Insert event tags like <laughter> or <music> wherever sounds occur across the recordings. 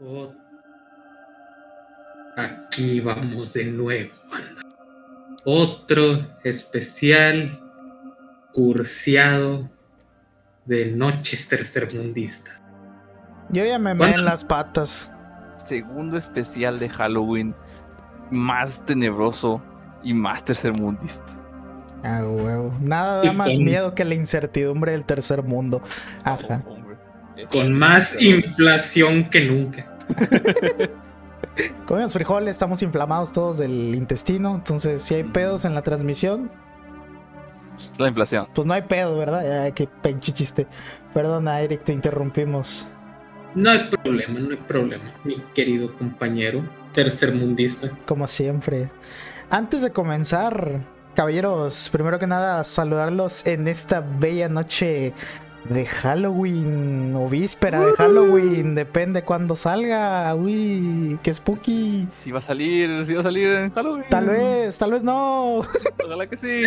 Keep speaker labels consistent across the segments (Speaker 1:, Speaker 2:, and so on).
Speaker 1: Oh, aquí vamos de nuevo, banda. Otro especial cursiado de noches tercermundistas.
Speaker 2: Yo ya me me
Speaker 1: ¿Cuánto?
Speaker 2: en las patas.
Speaker 3: Segundo especial de Halloween. Más tenebroso y más tercermundista.
Speaker 2: Ah, huevo. Nada da más miedo que la incertidumbre del tercer mundo. Ajá.
Speaker 3: Oh.
Speaker 1: Con más inflación que nunca. <laughs>
Speaker 2: Comemos frijoles, estamos inflamados todos del intestino. Entonces, si hay pedos en la transmisión,
Speaker 3: Es la inflación.
Speaker 2: pues no hay pedo, ¿verdad? Ay, qué pinche chiste. Perdona, Eric, te interrumpimos.
Speaker 1: No hay problema, no hay problema, mi querido compañero tercermundista.
Speaker 2: Como siempre. Antes de comenzar, caballeros, primero que nada, saludarlos en esta bella noche de Halloween o víspera de Halloween, depende cuándo salga. Uy, qué spooky.
Speaker 3: Si va a salir, si va a salir en Halloween.
Speaker 2: Tal vez, tal vez no. <laughs>
Speaker 3: Ojalá que sí.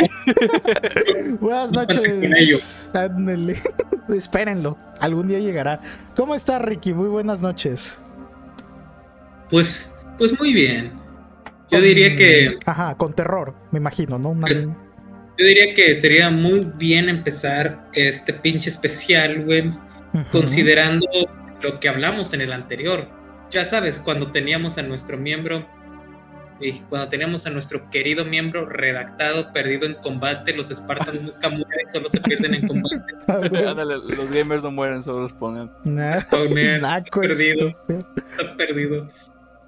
Speaker 2: Buenas noches. Ándele. <laughs> Espérenlo, algún día llegará. ¿Cómo está Ricky? Muy buenas noches.
Speaker 1: Pues, pues muy bien. Yo
Speaker 2: Con-
Speaker 1: diría que
Speaker 2: Ajá, con terror, me imagino, ¿no? Una-
Speaker 1: Pues, yo diría que sería muy bien empezar este pinche especial, güey, considerando lo que hablamos en el anterior. Ya sabes, cuando teníamos a nuestro miembro y cuando teníamos a nuestro querido miembro redactado, perdido en combate, los espartanos <laughs> nunca mueren, solo se pierden en combate. <laughs>
Speaker 3: Ándale, los gamers no mueren, solo los ponen.
Speaker 2: Nah,
Speaker 1: Spawner, perdido. está perdido.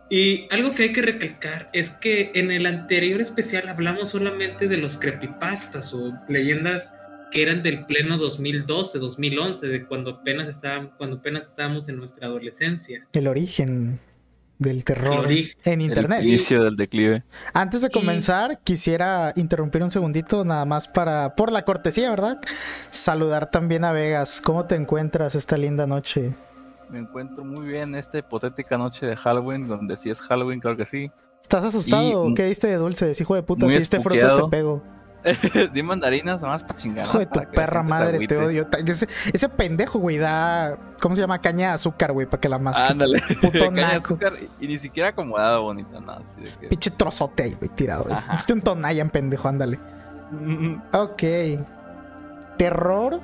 Speaker 1: Y algo que hay que recalcar es que en el anterior especial hablamos solamente de los creepypastas o leyendas que eran del pleno 2012, 2011, de cuando apenas estábamos, cuando apenas estábamos en nuestra adolescencia.
Speaker 2: El origen del terror
Speaker 1: El origen.
Speaker 2: en internet.
Speaker 3: El inicio del declive.
Speaker 2: Antes de
Speaker 1: Y-
Speaker 2: comenzar, quisiera interrumpir un segundito, nada más para, por la cortesía, ¿verdad? Saludar también a Vegas. ¿Cómo te encuentras esta linda noche?
Speaker 3: Me encuentro muy bien esta hipotética noche de Halloween, donde si es Halloween, claro que sí.
Speaker 2: ¿Estás asustado?
Speaker 3: Y-
Speaker 2: ¿Qué diste de dulces? Hijo de puta, si diste frutas te pego. <laughs>
Speaker 3: Di mandarinas nada más para chingar.
Speaker 2: Hijo de tu perra madre, te odio. Ese, ese pendejo, güey, da. ¿Cómo se llama? Caña de azúcar, güey, para que la masque.
Speaker 3: Ándale. <laughs>
Speaker 2: Puto
Speaker 3: Caña de azúcar y, y ni siquiera acomodada bonita, nada. que-
Speaker 2: Pinche trozote ahí, güey, tirado. Este un Tonayan, pendejo, ándale. <laughs> Ok. Terror.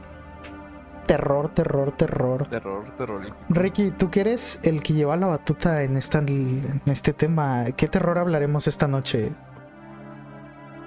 Speaker 2: Terror, terror, terror.
Speaker 3: Terror, terror.
Speaker 2: Ricky, tú que eres el que lleva la batuta en, esta, en este tema, ¿qué terror hablaremos esta noche?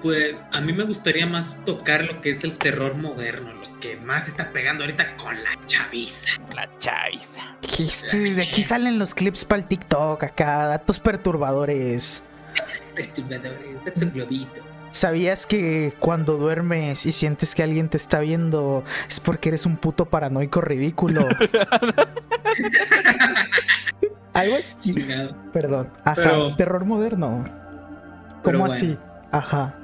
Speaker 1: Pues a mí me gustaría más tocar lo que es el terror moderno, lo que más está pegando ahorita con la chaviza.
Speaker 3: La chaviza.
Speaker 2: Este, de aquí salen los clips para el TikTok, acá, datos perturbadores. <laughs>
Speaker 1: Perturbadores, es un globito.
Speaker 2: ¿Sabías que cuando duermes y sientes que alguien te está viendo es porque eres un puto paranoico ridículo? <laughs> Algo así. Perdón. Ajá.
Speaker 1: Pero-
Speaker 2: terror moderno. ¿Cómo así? Ajá.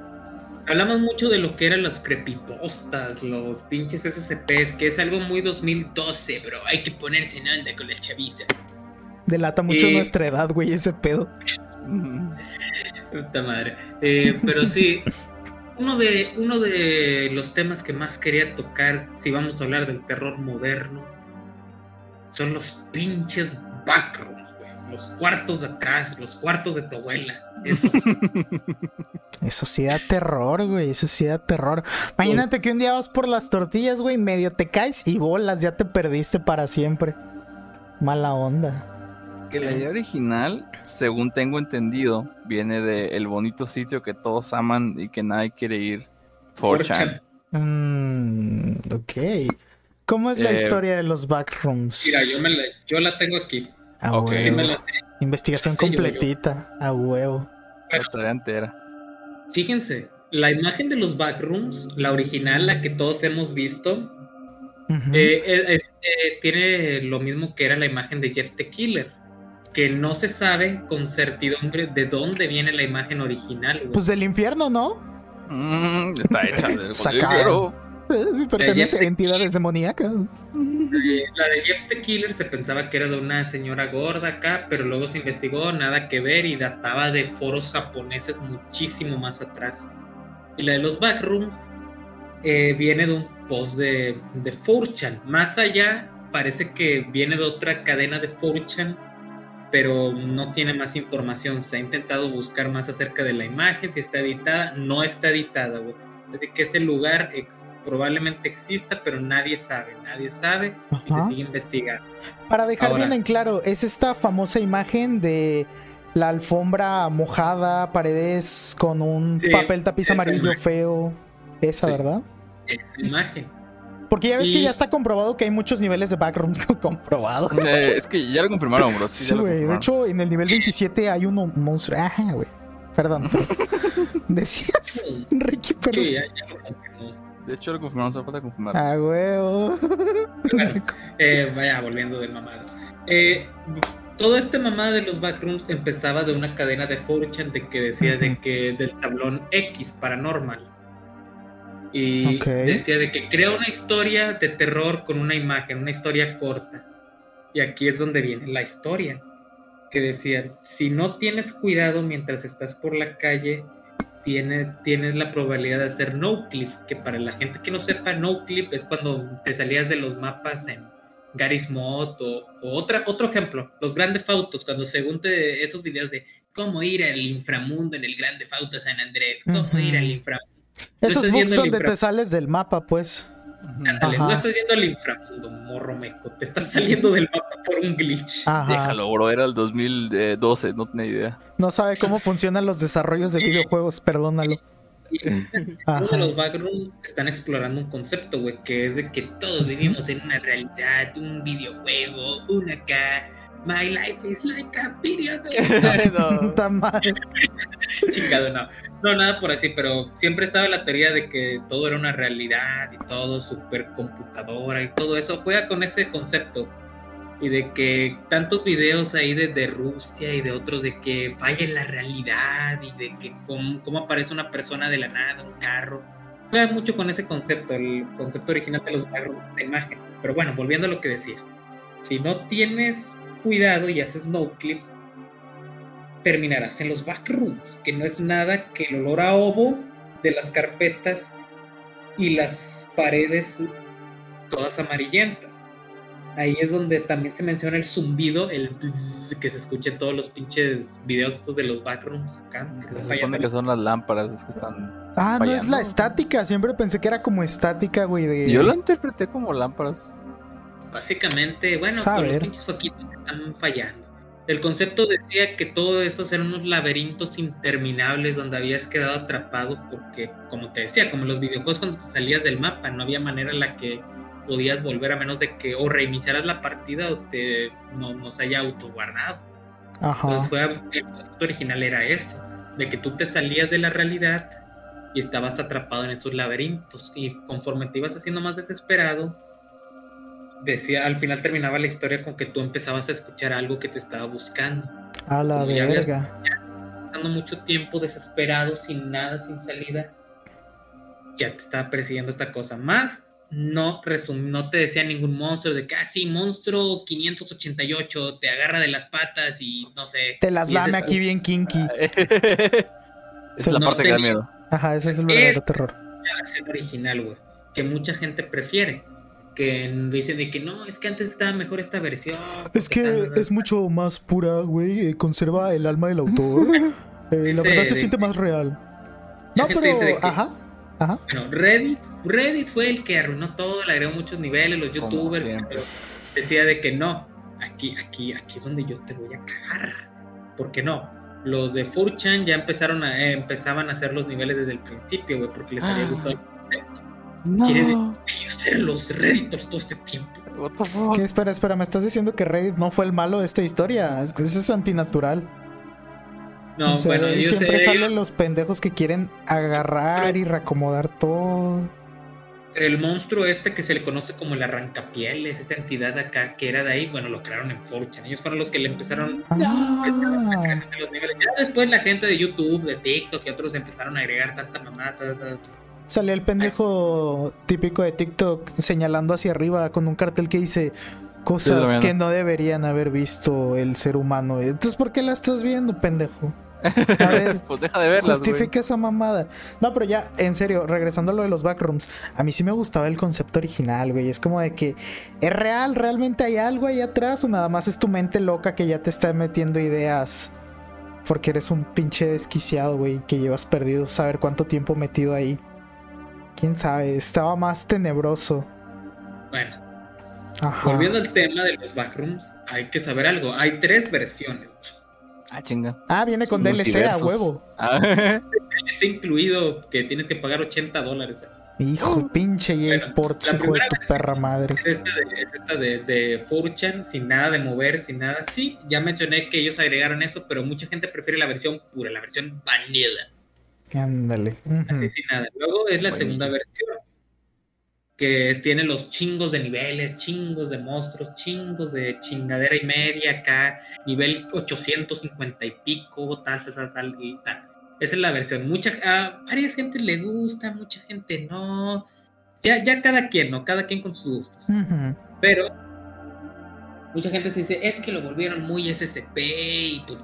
Speaker 1: Hablamos mucho de lo que eran los creepypastas, los pinches SCPs, que es algo muy 2012, bro. Hay que ponerse en onda con la chaviza.
Speaker 2: Delata mucho
Speaker 1: Y-
Speaker 2: nuestra edad, güey, ese pedo. <laughs>
Speaker 1: Puta madre. Eh, pero sí, uno de, uno de los temas que más quería tocar, si vamos a hablar del terror moderno, son los pinches backrooms. Los cuartos de atrás, los cuartos de tu abuela. Esos. <laughs>
Speaker 2: Eso sí da terror, güey. Eso sí da terror. Imagínate que un día vas por las tortillas, güey, medio te caes y bolas, ya te perdiste para siempre. Mala onda.
Speaker 3: Que la idea original, según tengo entendido, viene de el bonito sitio que todos aman y que nadie quiere ir. 4chan.
Speaker 2: Mm, ok. ¿Cómo es la
Speaker 3: Eh,
Speaker 2: historia de los backrooms?
Speaker 1: Mira, yo, me la, yo la tengo aquí.
Speaker 2: A
Speaker 3: ok.
Speaker 2: huevo.
Speaker 1: Sí me la-
Speaker 2: Investigación
Speaker 1: Sí, yo- yo.
Speaker 2: completita. A huevo.
Speaker 3: La tarea entera.
Speaker 1: Fíjense, la imagen de los backrooms, la original, la que todos hemos visto. Eh, es- eh, tiene lo mismo que era la imagen de Jeff the Killer, que no se sabe con certidumbre de dónde viene la imagen original. güey.
Speaker 2: Pues del infierno, ¿no?
Speaker 3: Mm, está <laughs> hecha del
Speaker 2: Sacado. Eh, Pertenece a entidades demoníacas.
Speaker 1: La de Jeff the Killer se pensaba que era de una señora gorda acá, pero luego se investigó, nada que ver y databa de foros japoneses muchísimo más atrás. Y la de los backrooms eh, viene de un post de, de 4chan. Más allá, parece que viene de otra cadena de 4chan pero no tiene más información. Se ha intentado buscar más acerca de la imagen, si está editada, no está editada, güey. Así que ese lugar probablemente exista, pero nadie sabe, nadie sabe y se sigue investigando.
Speaker 2: Para dejar bien en claro, es esta famosa imagen de la alfombra mojada, paredes con un papel tapiz amarillo feo. Esa, ¿verdad?
Speaker 1: Esa imagen.
Speaker 2: Porque ya ves que ya está comprobado que hay muchos niveles de backrooms <laughs> comprobado.
Speaker 3: Eh, es que ya lo confirmaron, bro.
Speaker 2: Sí, güey. de hecho, en el nivel 27 hay uno monstruo. Ajá, güey. Perdón. <laughs> Decías, Ricky, pero.
Speaker 1: Sí, ya, lo confirmó.
Speaker 3: De hecho, lo confirmaron, solo falta confirmar.
Speaker 2: Ah, huevo.
Speaker 1: eh, vaya, volviendo del mamado. Eh, todo este mamada de los backrooms empezaba de una cadena de fortune de que decía de que del tablón X paranormal. Y decía de que crea una historia de terror con una imagen, una historia corta. Y aquí es donde viene la historia. Que decían, si no tienes cuidado mientras estás por la calle, tienes la probabilidad de hacer no clip. Que para la gente que no sepa, no clip es cuando te salías de los mapas en Garry's Mod o, otra, otro ejemplo, los grandes fautos, cuando según te, esos videos de cómo ir al inframundo en el grande fauto San Andrés, cómo ir al inframundo
Speaker 2: esos bugs donde te sales del mapa, pues.
Speaker 1: no estás yendo al inframundo, morro meco. Te estás saliendo del mapa por un glitch.
Speaker 3: Déjalo, bro. Era el 2012, no tenía idea.
Speaker 2: No sabe cómo funcionan los desarrollos de videojuegos, perdónalo. <laughs>
Speaker 1: Uno de los backrooms están explorando un concepto, güey, que es de que todos vivimos en una realidad, un videojuego, una acá. My life is like a video game. <laughs>
Speaker 2: no. <laughs>
Speaker 1: Chingado, no. No, nada por así, pero siempre estaba la teoría de que todo era una realidad y todo supercomputadora y todo eso. Juega con ese concepto. Y de que tantos videos ahí de, Rusia y de otros de que falla la realidad y de que cómo, aparece una persona de la nada, un carro. Juega mucho con ese concepto, el concepto original de los de imagen. Pero bueno, volviendo a lo que decía. Si no tienes cuidado y haces no clip, terminarás en los backrooms, que no es nada que el olor a ovo de las carpetas y las paredes todas amarillentas. Ahí es donde también se menciona el zumbido, el que se escucha en todos los pinches videos estos de los backrooms acá.
Speaker 3: se supone que son las lámparas que están.
Speaker 2: Ah, no es la estática. Siempre pensé que era como estática, güey. De...
Speaker 3: Yo lo interpreté como lámparas.
Speaker 1: Básicamente, bueno, con los pinches foquitos están fallando. El concepto decía que todo estos eran unos laberintos interminables donde habías quedado atrapado porque, como te decía, como los videojuegos cuando te salías del mapa, no había manera en la que podías volver a menos de que o reiniciaras la partida o te no, se haya autoguardado. Ajá. Entonces fue, el concepto original era eso, de que tú te salías de la realidad y estabas atrapado en esos laberintos y conforme te ibas haciendo más desesperado, decía, al final terminaba la historia con que tú empezabas a escuchar algo que te estaba buscando.
Speaker 2: A la verga.
Speaker 1: Pasando mucho tiempo desesperado, sin nada, sin salida, ya te estaba persiguiendo esta cosa. Más, no, no te decía ningún monstruo de que, ah, sí, monstruo 588, te agarra de las patas y no sé.
Speaker 2: Te las lame aquí bien kinky. <laughs>
Speaker 3: es la parte que da miedo.
Speaker 2: Ajá, ese es el verdadero terror.
Speaker 1: La versión original, güey, que mucha gente prefiere que dicen de que no, es que antes estaba mejor esta versión.
Speaker 2: Es que es mucho más pura, güey, eh, conserva el alma del autor. <laughs> Eh, la verdad se siente más real. No, pero, ajá, ajá.
Speaker 1: Bueno, Reddit, Reddit fue el que arruinó todo, le agregó muchos niveles, los youtubers, pero decía de que no, aquí, aquí, aquí es donde yo te voy a cagar. porque no? Los de 4chan ya empezaron a, eh, empezaban a hacer los niveles desde el principio, güey, porque les había ah. gustado el concepto. No. Quieren ellos ser los Redditors todo este tiempo.
Speaker 2: ¿Qué? Espera, espera, me estás diciendo que Reddit no fue el malo de esta historia. Eso es antinatural.
Speaker 1: No, bueno,
Speaker 2: yo siempre salen los pendejos que quieren agarrar y reacomodar todo.
Speaker 1: El monstruo este que se le conoce como el arrancapieles, esta entidad acá que era de ahí, bueno, lo crearon en 4 Ellos fueron los que le empezaron a ah. crecer los niveles. Ya después la gente de YouTube, de TikTok y otros empezaron a agregar tanta mamada,
Speaker 2: Salió el pendejo típico de TikTok señalando hacia arriba con un cartel que dice cosas que no deberían haber visto el ser humano. Entonces, ¿por qué la estás viendo, pendejo? A ver, <laughs>
Speaker 3: pues deja de verlas,
Speaker 2: justifica esa mamada. No, pero ya, en serio, regresando a lo de los backrooms, a mí sí me gustaba el concepto original, güey. Es como de que es real, realmente hay algo ahí atrás o nada más es tu mente loca que ya te está metiendo ideas. Porque eres un pinche desquiciado, güey, que llevas perdido saber cuánto tiempo metido ahí. Quién sabe, estaba más tenebroso.
Speaker 1: Bueno,
Speaker 2: Ajá.
Speaker 1: volviendo al tema de los backrooms, hay que saber algo. Hay tres versiones.
Speaker 3: Ah, chinga.
Speaker 2: Ah, viene con DLC a huevo.
Speaker 3: Ah, <laughs>
Speaker 1: Es incluido que tienes que pagar 80 dólares.
Speaker 2: Hijo, pinche EA
Speaker 1: Bueno,
Speaker 2: hijo de
Speaker 1: primera
Speaker 2: tu perra madre.
Speaker 1: Es esta de, es esta de, de 4chan, sin nada de mover, sin nada. Sí, ya mencioné que ellos agregaron eso, pero mucha gente prefiere la versión pura, la versión vanilla,
Speaker 2: Ándale.
Speaker 1: Así sin nada. Luego es la segunda versión, que tiene los chingos de niveles, chingos de monstruos, chingos de chingadera y media acá, nivel 850 y pico, tal, tal, tal, tal y tal. Esa es la versión. Mucha, a varias gente le gusta, mucha gente no. Ya, ya cada quien, ¿no? Cada quien con sus gustos. Pero mucha gente se dice, es que lo volvieron muy SCP y pues,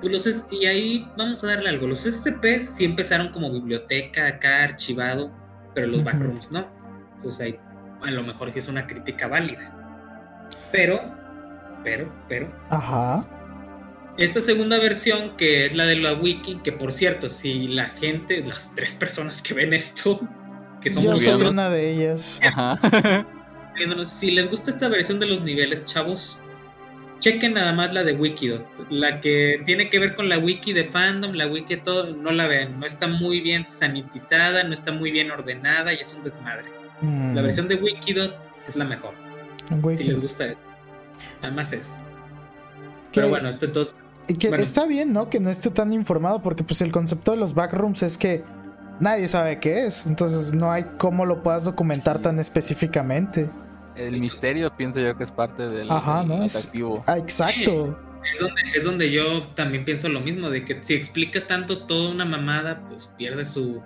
Speaker 1: pues los S- y ahí vamos a darle algo. Los SCP sí empezaron como biblioteca acá archivado, pero los
Speaker 2: Ujú.
Speaker 1: backrooms no. Entonces ahí a lo mejor sí es una crítica válida. Pero, pero, pero,
Speaker 2: Ajá.
Speaker 1: esta segunda versión que es la de la wiki, que por cierto, si la gente, las tres personas que ven esto, que somos
Speaker 2: Yo soy
Speaker 1: nosotros,
Speaker 2: una de ellas.
Speaker 3: Ajá.
Speaker 1: Si les gusta esta versión de los niveles, chavos, chequen nada más la de Wikidot. La que tiene que ver con la wiki de fandom, la wiki todo, no la vean. No está muy bien sanitizada, no está muy bien ordenada y es un desmadre.
Speaker 2: Mm,
Speaker 1: La versión de Wikidot es la mejor, si les gusta eso. Además es.
Speaker 2: que-
Speaker 1: Pero bueno, esto
Speaker 2: y que
Speaker 1: bueno.
Speaker 2: está bien, ¿no? Que no esté tan informado porque pues el concepto de los backrooms es que nadie sabe qué es. Entonces no hay cómo lo puedas documentar
Speaker 3: Sí.
Speaker 2: tan específicamente.
Speaker 3: El misterio pienso yo que es parte del,
Speaker 2: Ajá. Ah, exacto.
Speaker 1: es donde, es donde yo también pienso lo mismo, de que si explicas tanto toda una mamada, pues pierde su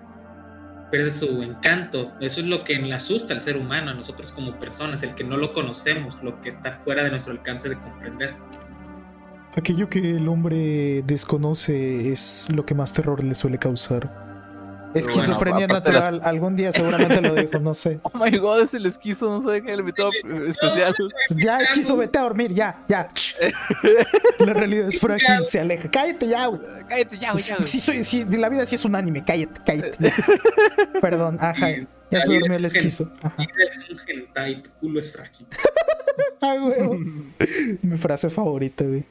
Speaker 1: pierde su encanto. Eso es lo que le asusta al ser humano, a nosotros como personas, el que no lo conocemos, lo que está fuera de nuestro alcance de comprender.
Speaker 2: Aquello que el hombre desconoce es lo que más terror le suele causar. Esquizofrenia
Speaker 3: las-
Speaker 2: natural. Algún día seguramente lo dijo, no sé. <laughs>
Speaker 3: Oh my god, es el esquizo, no sé qué, el invitado <laughs> especial.
Speaker 2: Ya, esquizo, vete a dormir, ya, ya. <laughs> La realidad es frágil, se aleja. Cállate ya, güey.
Speaker 3: Cállate ya, güey, ya, güey.
Speaker 2: Sí, soy, sí, la vida sí es un anime, cállate, cállate. ya. Perdón, ajá. Ya se durmió el
Speaker 1: un
Speaker 2: esquizo. Ajá.
Speaker 1: Hentai, tu culo es frágil.
Speaker 2: Ay, huevo. Mi frase favorita, güey.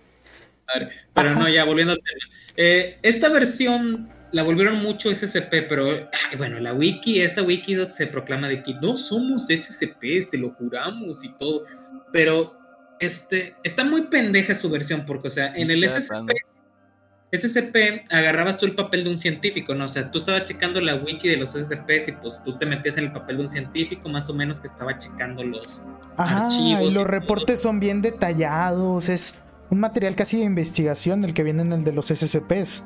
Speaker 1: A ver, pero
Speaker 2: Ajá.
Speaker 1: no, ya volviendo al tema. Eh, esta versión la volvieron mucho SCP, pero ay, bueno, la wiki, esta wiki se proclama de que no somos SCP, te lo juramos y todo. Pero este está muy pendeja su versión, porque, o sea, en el SCP. SCP agarrabas tú el papel de un científico, ¿no? O sea, tú estabas checando la wiki de los SCPs y pues tú te metías en el papel de un científico, más o menos que estaba checando los.
Speaker 2: Ajá,
Speaker 1: Archivos
Speaker 2: y
Speaker 1: y
Speaker 2: los
Speaker 1: todo.
Speaker 2: reportes son bien detallados. Es un material casi de investigación el que viene en el de los SCPs.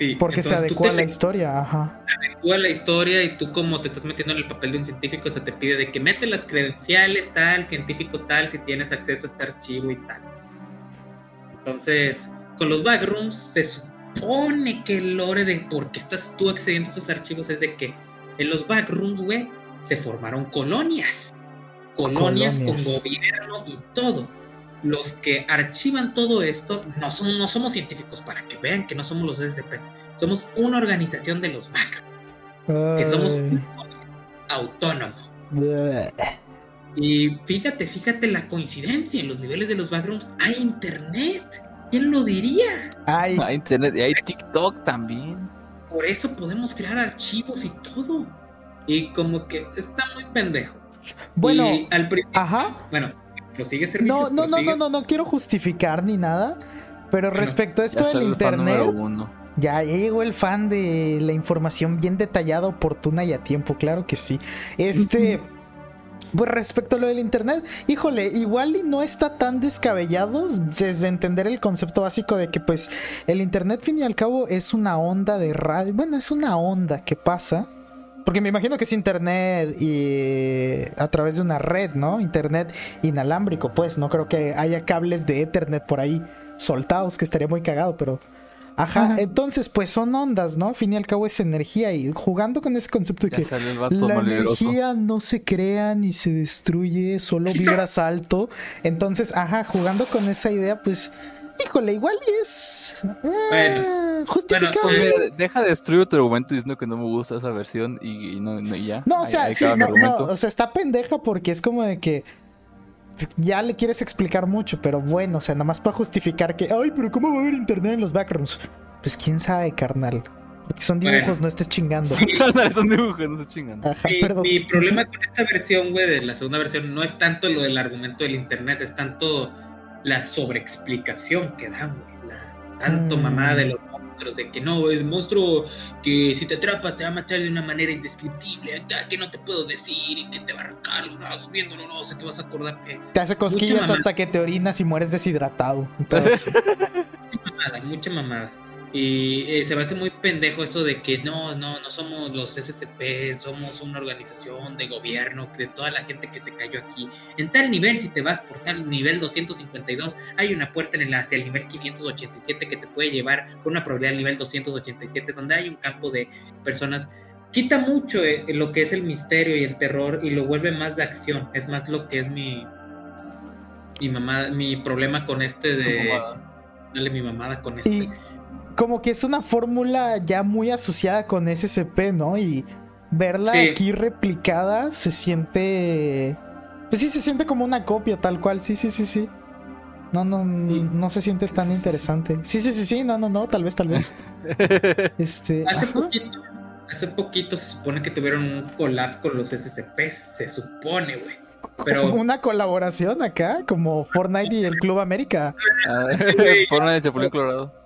Speaker 1: Sí,
Speaker 2: Porque se adecua a la historia, ajá.
Speaker 1: adecua la historia y tú como te estás metiendo en el papel de un científico se te pide de que mete las credenciales tal, científico tal, si tienes acceso a este archivo y tal. Entonces, con los backrooms se supone que el lore de por qué estás tú accediendo a esos archivos es de que en los backrooms, güey, se formaron colonias. Colonias,
Speaker 2: Colonias.
Speaker 1: con gobierno y todo. Los que archivan todo esto no, son, no somos científicos para que vean que no somos los SCPs. Somos una organización de los backrooms que somos un autónomo.
Speaker 2: bleh.
Speaker 1: Y fíjate, fíjate la coincidencia, en los niveles de los backrooms hay internet. ¿Quién lo diría?
Speaker 2: Ay,
Speaker 3: Hay internet y hay TikTok también.
Speaker 1: Por eso podemos crear archivos y todo. Y como que está muy pendejo.
Speaker 2: bueno,
Speaker 1: Y al principio,
Speaker 2: ajá.
Speaker 1: bueno, servicios.
Speaker 2: No, no, no,
Speaker 1: prosigue.
Speaker 2: no, no, no quiero justificar ni nada. Pero
Speaker 1: Bueno,
Speaker 2: respecto a esto
Speaker 3: Ya
Speaker 2: del internet,
Speaker 3: uno.
Speaker 2: ya llegó el fan de la información bien detallada, oportuna y a tiempo, claro que sí. Este, pues respecto a lo del internet, híjole, igual y no está tan descabellado desde entender el concepto básico de que pues el internet fin y al cabo es una onda de radio, bueno, es una onda que pasa. Porque me imagino que es internet y a través de una red, ¿no? Internet inalámbrico, pues. No creo que haya cables de Ethernet por ahí soltados, que estaría muy cagado, pero Ajá, entonces pues son ondas, ¿no? Al fin y al cabo es energía y jugando con ese concepto de
Speaker 3: Ya
Speaker 2: que la energía no se crea ni se destruye, solo vibras alto. Entonces, ajá, jugando con esa idea, pues, híjole, igual y es eh,
Speaker 1: Bueno,
Speaker 2: justificable.
Speaker 1: bueno,
Speaker 3: Mira, deja de destruir tu argumento diciendo que no me gusta esa versión y, y no, no- y ya.
Speaker 2: No, o sea,
Speaker 3: ahí
Speaker 2: sí, no, o sea, está pendeja porque es como de que ya le quieres explicar mucho, pero bueno, o sea, nada más para justificar que, ay, pero ¿cómo va a haber internet en los backrooms? Pues quién sabe, carnal. Porque son dibujos,
Speaker 1: Bueno.
Speaker 2: no estés chingando.
Speaker 3: Sí, <laughs> carnal, son dibujos, no se chingan.
Speaker 2: Ajá,
Speaker 1: Mi,
Speaker 2: perdón.
Speaker 1: mi problema con esta versión, güey, de la segunda versión, no es tanto lo del argumento del internet, es tanto la sobreexplicación que dan, güey. La, tanto
Speaker 2: Mm.
Speaker 1: mamada de los monstruos, de que no, es monstruo que si te atrapa te va a matar de una manera indescriptible, acá que no te puedo decir y que te va a arrancar los brazos viéndolo, no, se te vas a acordar que
Speaker 2: Te hace cosquillas hasta que te orinas y mueres deshidratado. Entonces, <laughs>
Speaker 1: mamada, mucha mamada. Y eh, se me hace muy pendejo eso de que no, no, no somos los SCP, somos una organización de gobierno, de toda la gente que se cayó aquí. En tal nivel, si te vas por tal nivel 252, hay una puerta en el, hacia el nivel 587 que te puede llevar con una probabilidad al nivel 287, donde hay un campo de personas. Quita mucho eh, lo que es el misterio y el terror y lo vuelve más de acción. Es más lo que es mi, mi mamá, mi problema con este de dale mi mamada con este.
Speaker 2: y como que es una fórmula ya muy asociada con SCP, ¿no? Y verla
Speaker 1: Sí.
Speaker 2: aquí replicada se siente. Pues sí, se siente como una copia, tal cual. Sí, sí, sí, sí. No, no, no se siente tan interesante. Sí, sí, sí, sí, no, no, no, tal vez, tal vez. <laughs> Este.
Speaker 1: Hace
Speaker 2: ajá.
Speaker 1: poquito, hace poquito se supone que tuvieron un collab con los SCP, se supone, güey. Pero
Speaker 2: Una colaboración acá, como Fortnite y el Club América.
Speaker 3: Ah, <laughs> Forma de Chapulín Colorado.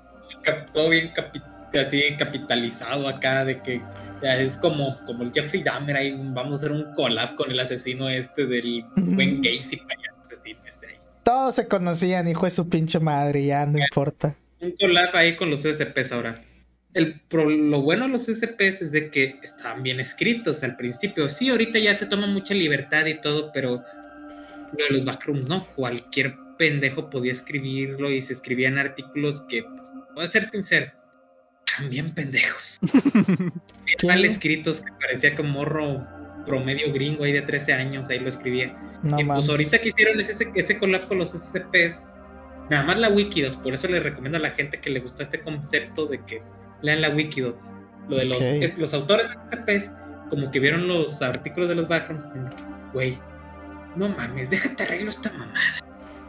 Speaker 1: Todo bien capi- así capitalizado acá de que ya es como, como el Jeffrey Dahmer ahí vamos a hacer un collab con el asesino este del buen Gacy payaso asesino ese ahí.
Speaker 2: Todos se conocían, hijo de su pinche madre, ya no importa.
Speaker 1: Un collab ahí con los SCPs ahora. El, lo bueno de los SCPs es de que estaban bien escritos al principio. Sí, ahorita ya se toma mucha libertad y todo, pero lo de los backrooms no. Cualquier pendejo podía escribirlo y se escribían artículos que, voy a ser sincero, también pendejos. <laughs> Bien mal escritos que parecía como morro promedio gringo ahí de 13 años, ahí lo escribía.
Speaker 2: No
Speaker 1: y pues ahorita que hicieron ese, ese collab con los SCPs, nada más la Wikidot, por eso le recomiendo a la gente que le gusta este concepto de que lean la Wikidot. Lo de los, es- los autores de SCPs, como que vieron los artículos de los backrooms, y dicen que, güey, no mames, déjate arreglo esta mamada.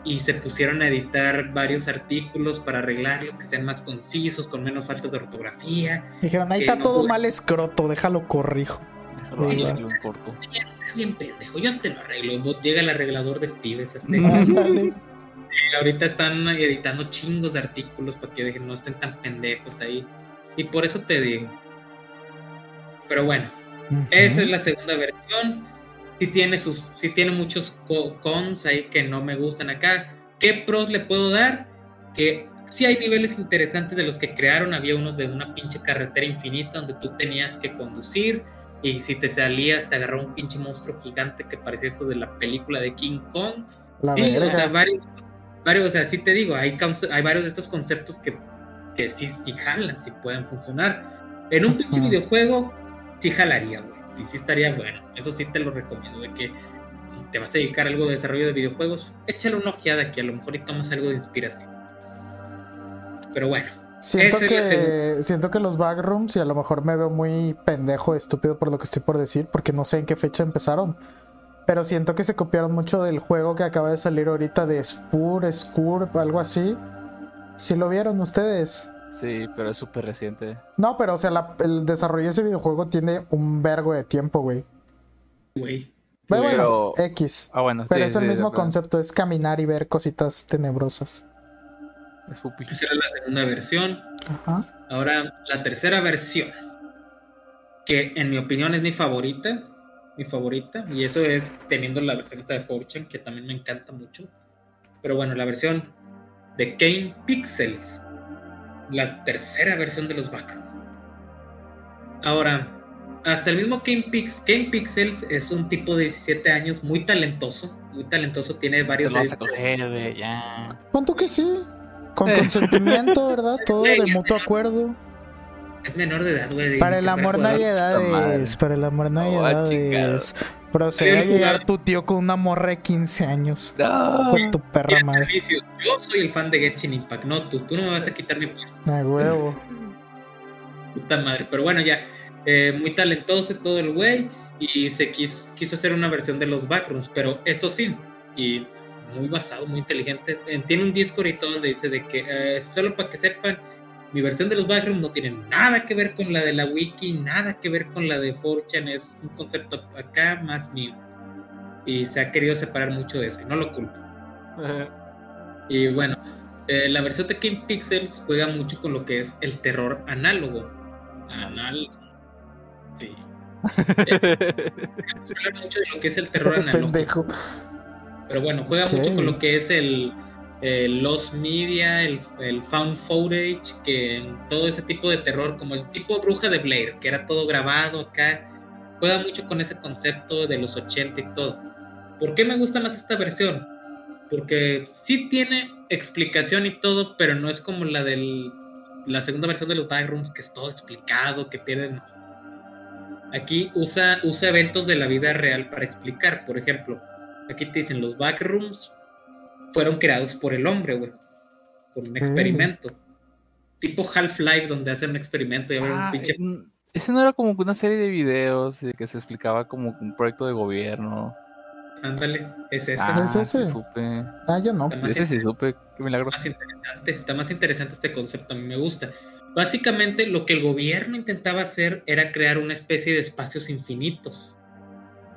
Speaker 1: Y se pusieron a editar varios artículos para arreglarlos, que sean más concisos, con menos faltas de ortografía.
Speaker 2: Dijeron, ahí está
Speaker 1: no
Speaker 2: todo mal escroto, déjalo corrijo.
Speaker 3: Déjalo.
Speaker 1: Es bien pendejo, yo te lo arreglo. Vos- Llega el arreglador de pibes. Este, ahorita están editando chingos de artículos para que no estén tan pendejos ahí. Y por eso te digo. Pero bueno, esa es la segunda versión. Sí tiene, sus, sí tiene muchos co- cons ahí que no me gustan acá. ¿Qué pros le puedo dar? Que sí hay niveles interesantes de los que crearon. Había uno de una pinche carretera infinita donde tú tenías que conducir. Y si te salías, te agarraba un pinche monstruo gigante que parecía eso de la película de King Kong.
Speaker 2: La
Speaker 1: Sí, o sea, varios, varios, o sea, sí te digo, hay, hay varios de estos conceptos que, que sí, sí jalan, sí pueden funcionar. En un pinche videojuego, sí jalaría, güey. Sí, sí estaría bueno. Eso sí te lo recomiendo, de que si te vas a dedicar a algo de desarrollo de videojuegos, échale una ojeada que a lo mejor y tomas algo de inspiración. Pero bueno,
Speaker 2: Siento que, siento que los backrooms, y a lo mejor me veo muy pendejo, estúpido por lo que estoy por decir, porque no sé en qué fecha empezaron. Pero siento que se copiaron mucho del juego que acaba de salir ahorita de Spur, Skurp, algo así. ¿Sí lo vieron ustedes?
Speaker 3: Sí, pero es súper reciente.
Speaker 2: No, pero o sea, la- el desarrollo de ese videojuego tiene un vergo de tiempo, güey.
Speaker 1: güey.
Speaker 2: Pero
Speaker 3: Pero-
Speaker 2: bueno, X.
Speaker 3: Ah, bueno,
Speaker 2: Pero
Speaker 3: sí,
Speaker 2: es el
Speaker 3: sí,
Speaker 2: mismo concepto, es caminar y ver cositas tenebrosas.
Speaker 3: Es pupi.
Speaker 1: Esa era la segunda versión.
Speaker 2: Ajá.
Speaker 1: Ahora, la tercera versión, que en mi opinión es mi favorita, mi favorita, y eso es teniendo la versión esta de Fortune, que también me encanta mucho. Pero bueno, la versión de Kane Pixels, la tercera versión de los Backroom. Ahora, hasta el mismo Kane, Pix, Kane Pixels es un tipo de 17 años muy talentoso, muy talentoso, tiene
Speaker 3: Te
Speaker 1: varios...
Speaker 3: lo vas a coger, ya.
Speaker 2: ¿Cuánto que sí? Con consentimiento, ¿verdad? <laughs> Todo de mutuo acuerdo.
Speaker 1: Es menor de edad, güey.
Speaker 2: Para el amor no hay edades. Para el amor no hay edades. Procede a llegar tu tío con una morra de 15 años. Con tu perra madre.
Speaker 1: Yo soy el fan de Genshin Impact, no tú. Tú no me vas a quitar mi puesto.
Speaker 2: A huevo.
Speaker 1: Puta madre. Pero bueno, ya. Eh, muy talentoso todo el güey. Y se quiso, quiso hacer una versión de los backrooms. Pero esto sí. Y muy basado, muy inteligente. Tiene un Discord y todo donde dice de que, eh, solo para que sepan, mi versión de los backrooms no tiene nada que ver con la de la wiki, nada que ver con la de 4chan, es un concepto acá más mío. Y se ha querido separar mucho de eso, y no lo culpo. y bueno, eh, la versión de King Pixels juega mucho con lo que es el terror análogo. Anal. Sí. <laughs> mucho de lo que es el terror análogo. Pero bueno, juega mucho con lo que es el, el Lost Media, el, el, Found Footage, que todo ese tipo de terror, como el tipo Bruja de Blair, que era todo grabado acá, juega mucho con ese concepto de los 80 y todo. ¿Por qué me gusta más esta versión? Porque sí tiene explicación y todo, pero no es como la de la segunda versión de los Backrooms, que es todo explicado, que pierden. Aquí usa, usa eventos de la vida real para explicar. Por ejemplo, Aquí te dicen, los backrooms fueron creados por el hombre, güey. Por un mm. experimento. Tipo Half-Life, donde hacen un experimento y
Speaker 3: ah, un pinche... Eh, ese no era como una serie de videos que se explicaba como un proyecto de gobierno.
Speaker 1: Ándale, es ese.
Speaker 2: Ah, ¿Es ese?
Speaker 3: supe.
Speaker 2: Ah, yo no.
Speaker 3: Ese sí supe, qué milagro.
Speaker 1: Está más interesante, está más interesante este concepto, a mí me gusta. Básicamente lo que el gobierno intentaba hacer era crear una especie de espacios infinitos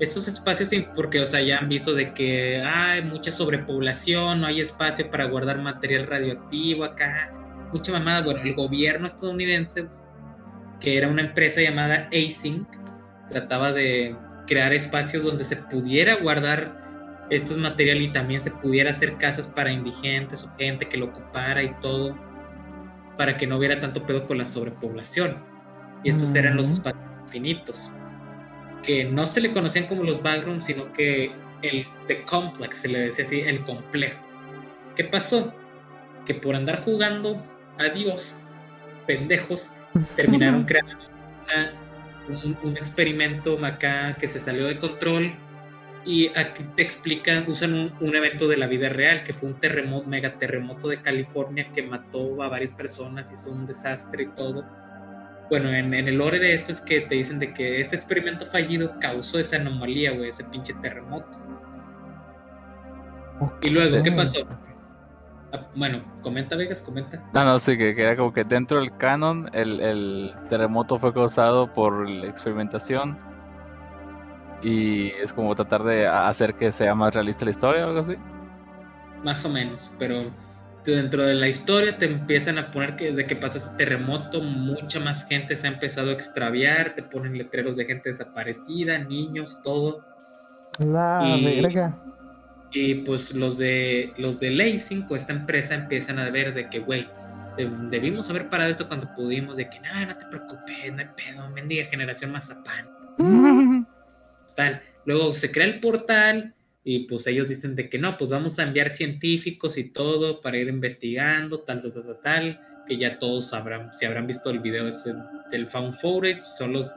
Speaker 1: estos espacios, porque, o sea, ya han visto de que hay mucha sobrepoblación, no hay espacio para guardar material radioactivo acá, mucha mamada. Bueno, el gobierno estadounidense, que era una empresa llamada Async, trataba de crear espacios donde se pudiera guardar estos materiales y también se pudiera hacer casas para indigentes o gente que lo ocupara y todo, para que no hubiera tanto pedo con la sobrepoblación. Y estos eran los espacios infinitos que no se le conocían como los backrooms, sino que el The Complex, se le decía así, el complejo. ¿Qué pasó? Que por andar jugando a Dios, pendejos, <laughs> terminaron creando un, experimento acá que se salió de control y aquí te explican, usan un, un, evento de la vida real, que fue un terremoto, mega terremoto de California que mató a varias personas, hizo un desastre y todo bueno, en, el lore de esto es que te dicen de que este experimento fallido causó esa anomalía, güey, ese pinche terremoto. Y luego, ¿qué pasó? Ah, bueno, comenta, Vegas, comenta.
Speaker 3: No, no, sí, que, era como que dentro del canon el, terremoto fue causado por la experimentación. Y es como tratar de hacer que sea más realista la historia o algo así.
Speaker 1: Más o menos, pero dentro de la historia te empiezan a poner que desde que pasó ese terremoto mucha más gente se ha empezado a extraviar, te ponen letreros de gente desaparecida, niños, todo.
Speaker 2: La y, verga.
Speaker 1: Y pues los de los de Ley 5, esta empresa empiezan a ver de que, güey, debimos haber parado esto cuando pudimos, de que nada, no te preocupes, no hay pedo, mendiga generación mazapán. <laughs> Tal. Luego se crea el portal y pues ellos dicen de que no, pues vamos a enviar científicos y todo para ir investigando, tal, tal, tal, tal, que ya todos sabrán, si habrán visto el video ese del Found Footage, son los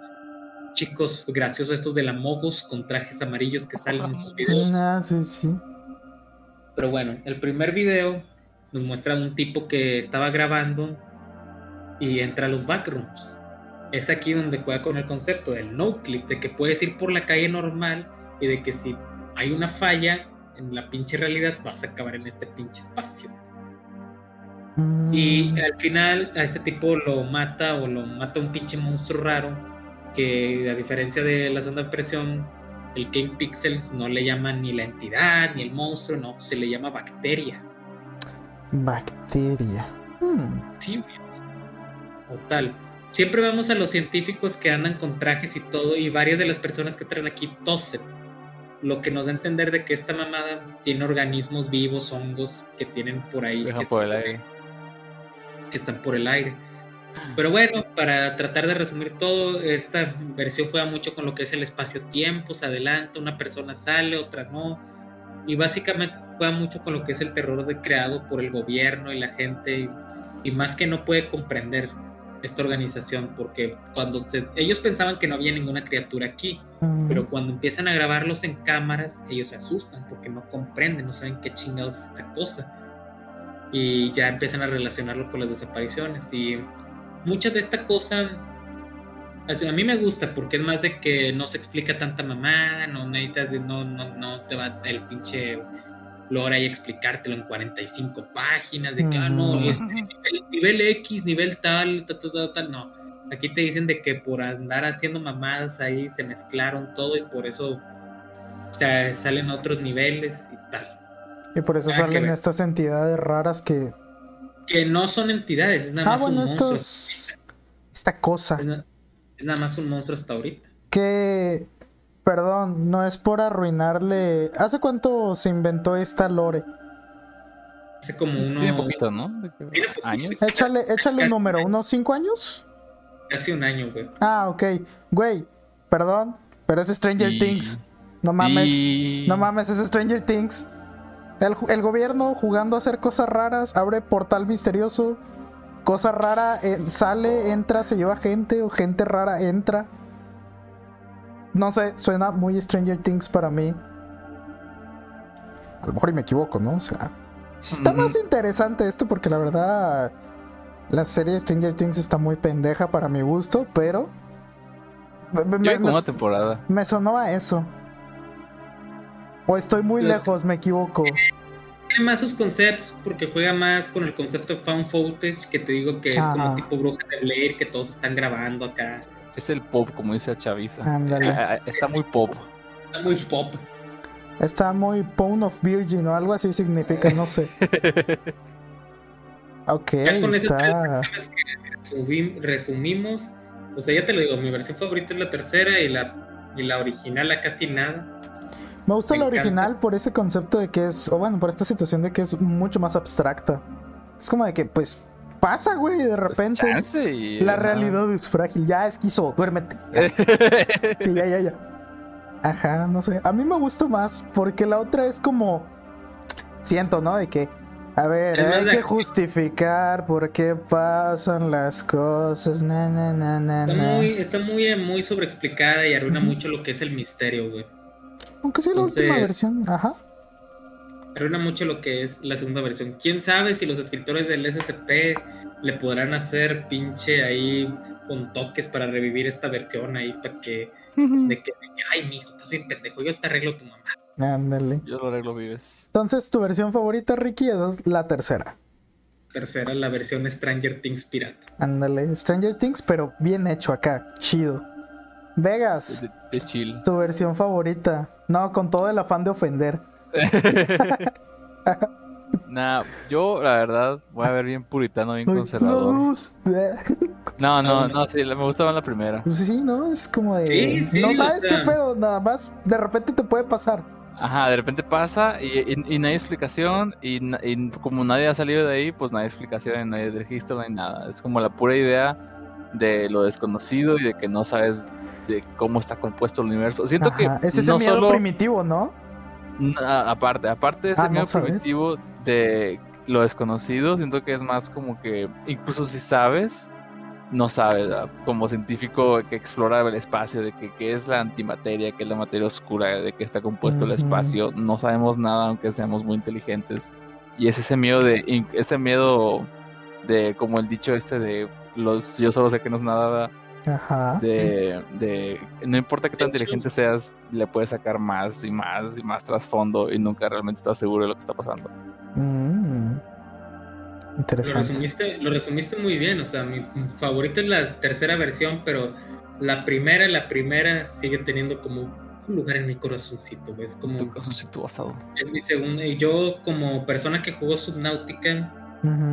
Speaker 1: chicos graciosos estos de la Mogus con trajes amarillos que salen en sus videos.
Speaker 2: Ah, sí, sí.
Speaker 1: Pero bueno, el primer video nos muestra un tipo que estaba grabando y entra a los backrooms. Es aquí donde juega con el concepto del no clip, de que puedes ir por la calle normal y de que si hay una falla en la pinche realidad, vas a acabar en este pinche espacio. Y mm. al final a este tipo lo mata o lo mata un pinche monstruo raro que a diferencia de la segunda impresión, el King Pixels no le llama ni la entidad ni el monstruo, no, se le llama bacteria.
Speaker 2: Bacteria. Hmm.
Speaker 1: Sí, total. Siempre vemos a los científicos que andan con trajes y todo y varias de las personas que traen aquí tosen lo que nos da a entender de que esta mamada tiene organismos vivos, hongos que tienen por ahí.
Speaker 3: que por el aire.
Speaker 1: Que están por el aire. Pero bueno, para tratar de resumir todo, esta versión juega mucho con lo que es el espacio-tiempo, se adelanta, una persona sale, otra no. Y básicamente, juega mucho con lo que es el terror de, creado por el gobierno y la gente, y, y más que no puede comprender esta organización, porque cuando se- ellos pensaban que no había ninguna criatura aquí,
Speaker 2: Mm.
Speaker 1: pero cuando empiezan a grabarlos en cámaras, ellos se asustan porque no comprenden, no saben qué chingados es esta cosa. Y ya empiezan a relacionarlo con las desapariciones. Y mucha de esta cosa, a mí me gusta porque es más de que no se explica tanta mamá, no necesitas, no, no, no te va el pinche lore ahí explicártelo en 45 páginas, de que, ah, no, este, nivel, nivel X, nivel tal, tal, tal, tal, tal, no. Aquí te dicen de que por andar haciendo mamadas ahí se mezclaron todo y por eso o sea, salen otros niveles y tal.
Speaker 2: Y por eso
Speaker 1: Nada
Speaker 2: salen estas entidades raras que.
Speaker 1: Que no son entidades, es nada
Speaker 2: Ah,
Speaker 1: más
Speaker 2: bueno,
Speaker 1: un monstruo.
Speaker 2: estos. Esta cosa.
Speaker 1: Es, na- es nada más un monstruo hasta ahorita.
Speaker 2: Que. Perdón, no es por arruinarle. ¿Hace cuánto se inventó esta lore?
Speaker 1: Hace como uno,
Speaker 3: Tiene poquito, ¿no? ¿De qué-
Speaker 1: Tiene poquito.
Speaker 3: ¿Años?
Speaker 2: Échale, échale un número, ¿unos 5 años?
Speaker 1: casi un año, güey.
Speaker 2: Ah, ok. Güey, perdón, pero es Stranger
Speaker 3: Y-
Speaker 2: Things. No mames.
Speaker 3: Y-
Speaker 2: No mames, es Stranger Things. El gobierno jugando a hacer cosas raras, abre portal misterioso. Cosa rara eh, sale, entra, se lleva gente o gente rara entra. No sé, suena muy Stranger Things para mí. A lo mejor y me equivoco, ¿no? O sea, está más interesante esto porque la verdad la serie de Stranger Things está muy pendeja para mi gusto, pero me, me-
Speaker 3: Yo como
Speaker 2: me-
Speaker 3: temporada.
Speaker 2: me sonó a eso. O estoy muy lejos, me equivoco.
Speaker 1: Tiene más sus conceptos porque juega más con el concepto de found footage que te digo que es
Speaker 2: Ajá.
Speaker 1: como tipo bruja de Blair que todos están grabando acá.
Speaker 3: Es el pop, como dice Chaviza.
Speaker 2: Ándale.
Speaker 3: Ah, ah, Está muy pop.
Speaker 1: Está muy pop.
Speaker 2: Está muy Pound of Virgin o algo así significa, no sé. <laughs> Ok,
Speaker 1: Ya con esas tres
Speaker 2: está.
Speaker 1: resumimos, o sea, ya te lo digo, mi versión favorita es la tercera y la, y la original a casi nada.
Speaker 2: Me gusta
Speaker 1: me
Speaker 2: la
Speaker 1: encanta.
Speaker 2: original por ese concepto de que es, o bueno, por esta situación de que es mucho más abstracta. Es como de que, pues, pasa, güey, de
Speaker 3: Pues,
Speaker 2: repente.
Speaker 3: chance y-
Speaker 2: La realidad es frágil. Ya, esquizo, duérmete. <laughs> Sí, ya, ya, ya. Ajá, no sé. A mí me gusta más porque la otra es como. Siento, ¿no? De que. A ver,
Speaker 1: Es
Speaker 2: hay que justificar por qué pasan las cosas. Na, na, na, na,
Speaker 1: Está
Speaker 2: na.
Speaker 1: muy, está muy, muy sobreexplicada y arruina mucho lo que es el misterio, güey.
Speaker 2: Aunque sí, la última versión. Ajá.
Speaker 1: Arruina mucho lo que es la segunda versión. ¿Quién sabe si los escritores del SCP le podrán hacer pinche ahí con toques para revivir esta versión ahí para que de que, ay mijo, estás bien pendejo, yo te arreglo tu mamá.
Speaker 2: Ándale.
Speaker 3: Yo lo arreglo, vives.
Speaker 2: Entonces, tu versión favorita, Ricky, es la tercera.
Speaker 1: Tercera, la versión Stranger Things pirata.
Speaker 2: Ándale. Stranger Things, pero bien hecho acá. Chido. Vegas,
Speaker 3: De, de chill.
Speaker 2: tu versión favorita. No, con todo el afán de ofender. <laughs>
Speaker 3: Nah, yo la verdad voy a ver bien puritano, bien conservador. No, no, <laughs> no, sí, me gustaba la primera.
Speaker 2: Pues sí, ¿no? Es como de...
Speaker 1: Sí, sí,
Speaker 2: no
Speaker 1: o
Speaker 2: sabes
Speaker 1: sea.
Speaker 2: qué pedo, nada más de repente te puede pasar.
Speaker 3: Ajá, de repente pasa y, y- y no hay explicación y, y como nadie ha salido de ahí, pues no hay explicación, no hay registro, no hay nada. Es como la pura idea de lo desconocido y de que no sabes de cómo está compuesto el universo. Siento
Speaker 2: Ajá,
Speaker 3: que
Speaker 2: Es ese
Speaker 3: no
Speaker 2: miedo
Speaker 3: solo...
Speaker 2: primitivo, ¿no?
Speaker 3: Aparte, aparte de ese
Speaker 2: Ah, no
Speaker 3: miedo
Speaker 2: saber.
Speaker 3: primitivo de lo desconocido, siento que es más como que incluso si sabes, no sabes, ¿verdad? como científico que explora el espacio, de que, qué es la antimateria, qué es la materia oscura, de qué está compuesto el espacio, no sabemos nada aunque seamos muy inteligentes. Y es ese miedo de, ese miedo de, como el dicho este de los, yo solo sé que no es nada,
Speaker 2: Ajá.
Speaker 3: de, de no importa qué tan inteligente seas, le puedes sacar más y más y más trasfondo y nunca realmente estás seguro de lo que está pasando.
Speaker 2: Mm.
Speaker 1: Lo
Speaker 2: Interesante.
Speaker 1: resumiste, lo resumiste muy bien, o sea, mi favorita es la tercera versión, pero la primera, la primera sigue teniendo como un lugar en mi corazoncito. Es como
Speaker 3: Tu corazoncito basado.
Speaker 1: es mi segunda, y yo como persona que jugó Subnautica,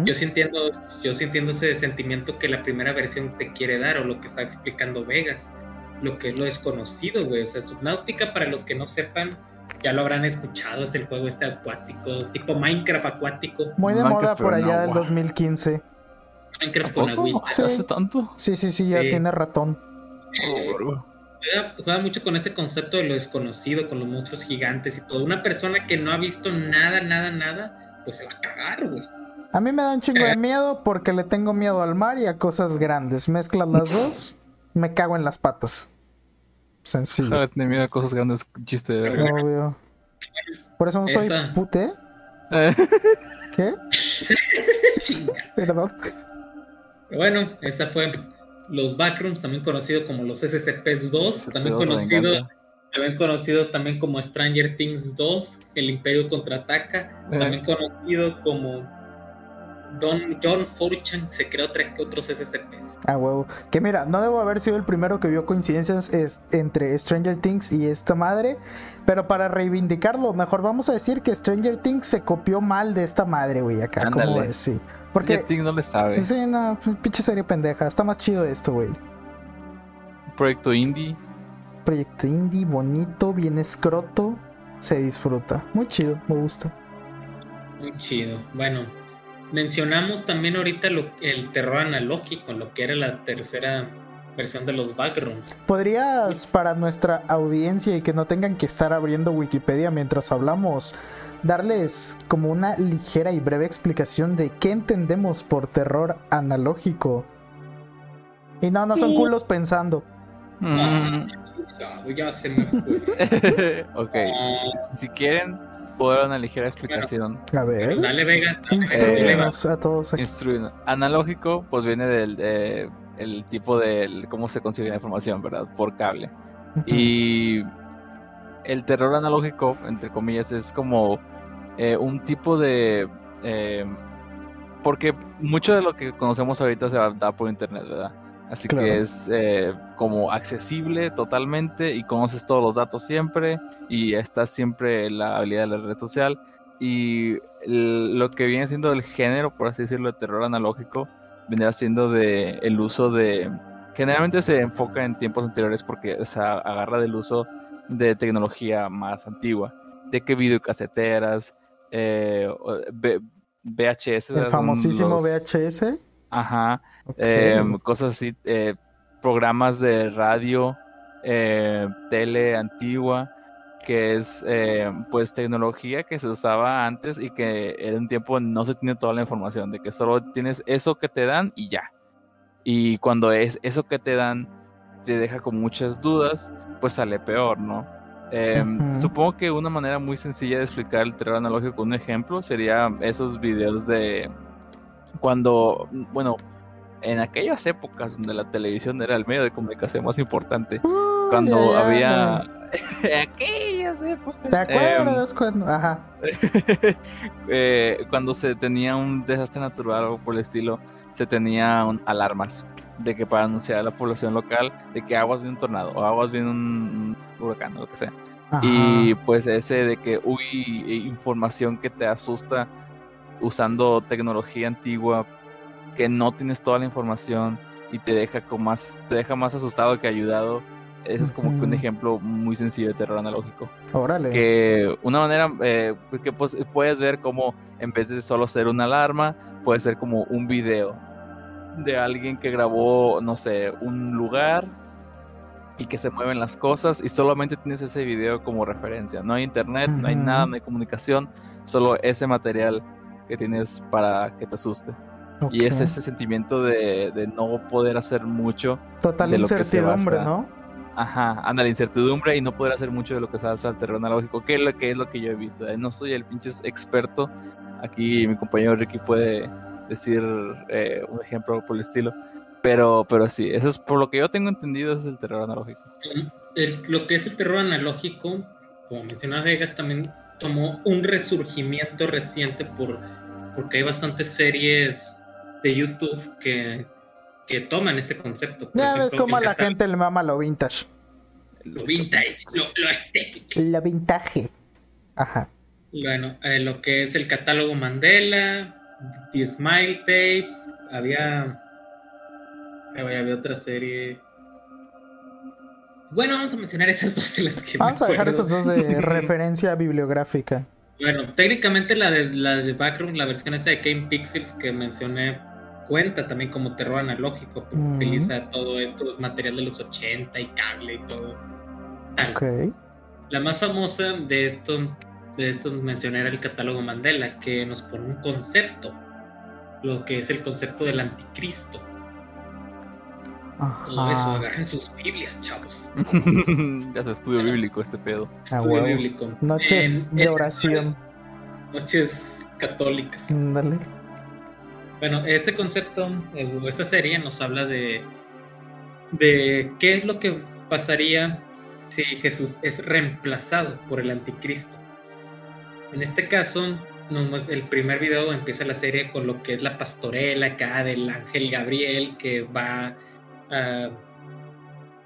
Speaker 1: Yo sí entiendo, yo sí entiendo ese sentimiento que la primera versión te quiere dar, o lo que está explicando Vegas, lo que es lo desconocido, güey. O sea, Subnautica, para los que no sepan, ya lo habrán escuchado, es el juego este acuático, tipo Minecraft acuático,
Speaker 2: Muy de
Speaker 3: Minecraft,
Speaker 2: moda por allá del
Speaker 3: agua.
Speaker 2: 2015.
Speaker 1: Minecraft
Speaker 3: ¿A
Speaker 1: con agüita.
Speaker 2: Sí.
Speaker 3: ¿Hace tanto?
Speaker 2: Sí, sí, sí, ya
Speaker 1: Sí.
Speaker 2: tiene ratón.
Speaker 3: Oh,
Speaker 1: juega, juega mucho con ese concepto de lo desconocido, con los monstruos gigantes y todo. Una persona que no ha visto nada, nada, nada, pues se va a cagar, güey.
Speaker 2: A mí me da un chingo de miedo porque le tengo miedo al mar y a cosas grandes. Mezclas las dos, me cago en las patas. Sencillo.
Speaker 3: Ojalá tener miedo a cosas grandes, chiste de verga.
Speaker 2: Obvio. Por eso no soy
Speaker 1: Esa.
Speaker 2: pute. <laughs> ¿Qué? <laughs> Perdón.
Speaker 1: Bueno, esa fue los Backrooms, también conocido como los SCPs 2, también
Speaker 3: SCP-2
Speaker 1: conocido, también conocido también como Stranger Things 2, El Imperio contraataca,
Speaker 3: Eh.
Speaker 1: también conocido como Don John Fortune se creó que otros SCPs.
Speaker 2: Ah, huevo. Que mira, no debo haber sido el primero que vio coincidencias es- entre Stranger Things y esta madre. Pero para reivindicarlo, mejor vamos a decir que Stranger Things se copió mal de esta madre, güey. Acá, como es, sí.
Speaker 3: Porque
Speaker 2: Porque.
Speaker 3: no le sabe.
Speaker 2: Sí, no, pinche serie pendeja. Está más chido esto, güey.
Speaker 3: Proyecto indie.
Speaker 2: Proyecto indie, bonito, bien escroto. Se disfruta. Muy chido, me gusta.
Speaker 1: Muy chido. Bueno, mencionamos también ahorita lo- el terror analógico, lo que era la tercera versión de los Backrooms.
Speaker 2: ¿Podrías, para nuestra audiencia y que no tengan que estar abriendo Wikipedia mientras hablamos, darles como una ligera y breve explicación de qué entendemos por terror analógico? Y no, no son
Speaker 1: Sí.
Speaker 2: culos pensando.
Speaker 3: Mm.
Speaker 1: Chingado, ya se me fue. <laughs>
Speaker 3: ok, si, si quieren, puedo dar una ligera explicación.
Speaker 2: A ver,
Speaker 1: Dale, Vegas. dale, Vegas, dale, Vegas.
Speaker 2: instruyenos a todos aquí.
Speaker 3: Analógico, pues viene del eh, el tipo de cómo se consigue la información, ¿verdad? Por cable. Y el terror analógico, entre comillas, es como eh, un tipo de... eh, porque mucho de lo que conocemos ahorita se va a dar por internet, ¿verdad? Así
Speaker 2: Claro.
Speaker 3: que es eh, como accesible totalmente y conoces todos los datos siempre y está siempre la habilidad de la red social. Y el- lo que viene siendo el género, por así decirlo, de terror analógico, vendría siendo de el uso de... Generalmente se enfoca en tiempos anteriores porque se agarra del uso de tecnología más antigua, de que videocaseteras, eh, VHS,
Speaker 2: El famosísimo
Speaker 3: los-
Speaker 2: VHS.
Speaker 3: Ajá, Eh, cosas así, eh, programas de radio, eh, tele antigua, que es eh, pues tecnología que se usaba antes y que en un tiempo no se tiene toda la información, de que solo tienes eso que te dan y ya. Y cuando es eso que te dan te deja con muchas dudas, pues sale peor, ¿no? Eh,
Speaker 2: Ujú.
Speaker 3: Supongo que una manera muy sencilla de explicar el terror analógico con un ejemplo sería esos videos de cuando, bueno, en aquellas épocas donde la televisión era el medio de comunicación más importante,
Speaker 2: Uy,
Speaker 3: cuando había... <laughs> aquellas épocas.
Speaker 2: ¿Te
Speaker 3: em,
Speaker 2: acuerdas cuando? Ajá. <laughs>
Speaker 3: eh, cuando se tenía un desastre natural o por el estilo, se tenían alarmas de que para anunciar a la población local de que aguas viene un tornado o aguas viene un, un huracán o lo que sea.
Speaker 2: ajá.
Speaker 3: Y pues ese de que, uy, información que te asusta usando tecnología antigua, que no tienes toda la información y te deja con más, te deja más asustado que ayudado. Ese es como que un ejemplo muy sencillo de terror analógico.
Speaker 2: Órale.
Speaker 3: Que una manera eh, que pues, puedes ver como en vez de solo ser una alarma, puede ser como un video de alguien que grabó, no sé, un lugar y que se mueven las cosas y solamente tienes ese video como referencia. No hay internet, no hay nada, no hay comunicación, solo ese material que tienes para que te asuste. Y es ese sentimiento de, de no poder hacer mucho.
Speaker 2: Total
Speaker 3: de lo que
Speaker 2: incertidumbre. ¿no?
Speaker 3: Ajá, anda la incertidumbre y no poder hacer mucho de lo que se hace al terreno analógico, que es lo que es lo que yo he visto. Eh, No soy el pinche experto. Aquí mi compañero Ricky puede decir eh, un ejemplo por el estilo. Pero, pero sí, eso es por lo que yo tengo entendido, ese es el terror analógico.
Speaker 1: El- lo que es el terror analógico, como mencionaba Vegas, también tomó un resurgimiento reciente por, porque hay bastantes series de YouTube que, que toman este concepto. Por
Speaker 2: Ya ves cómo a la
Speaker 1: catálogo-
Speaker 2: gente le mama lo vintage.
Speaker 1: Lo vintage, lo, lo estético.
Speaker 2: La vintage. Ajá.
Speaker 1: Bueno, eh, lo que es el catálogo Mandela, The Smile Tapes, había. Había, había otra serie. Bueno, vamos a mencionar esas <laughs> dos de las que me
Speaker 2: Vamos a dejar esas dos de <laughs> referencia bibliográfica.
Speaker 1: Bueno, técnicamente la de la de Backroom, la versión esa de Game Pixels que mencioné cuenta también como terror analógico, porque
Speaker 2: Mm.
Speaker 1: utiliza todo esto, material de los 80 y cable y todo. Tal.
Speaker 2: Ok.
Speaker 1: La más famosa de esto, de esto mencioné era el catálogo Mandela, que nos pone un concepto, lo que es el concepto del anticristo. Todo eso,
Speaker 2: Ajá.
Speaker 1: agarren sus Biblias, chavos. <laughs>
Speaker 3: ya se estudio bíblico este pedo.
Speaker 2: A
Speaker 1: Estudio
Speaker 2: huevo.
Speaker 1: bíblico.
Speaker 2: Noches
Speaker 1: En-
Speaker 2: de
Speaker 1: en-
Speaker 2: oración.
Speaker 1: Noches católicas.
Speaker 2: Dale.
Speaker 1: Bueno, este concepto, eh, esta serie nos habla de, de qué es lo que pasaría si Jesús es reemplazado por el anticristo. En este caso, el primer video empieza la serie con lo que es la pastorela acá del ángel Gabriel que va a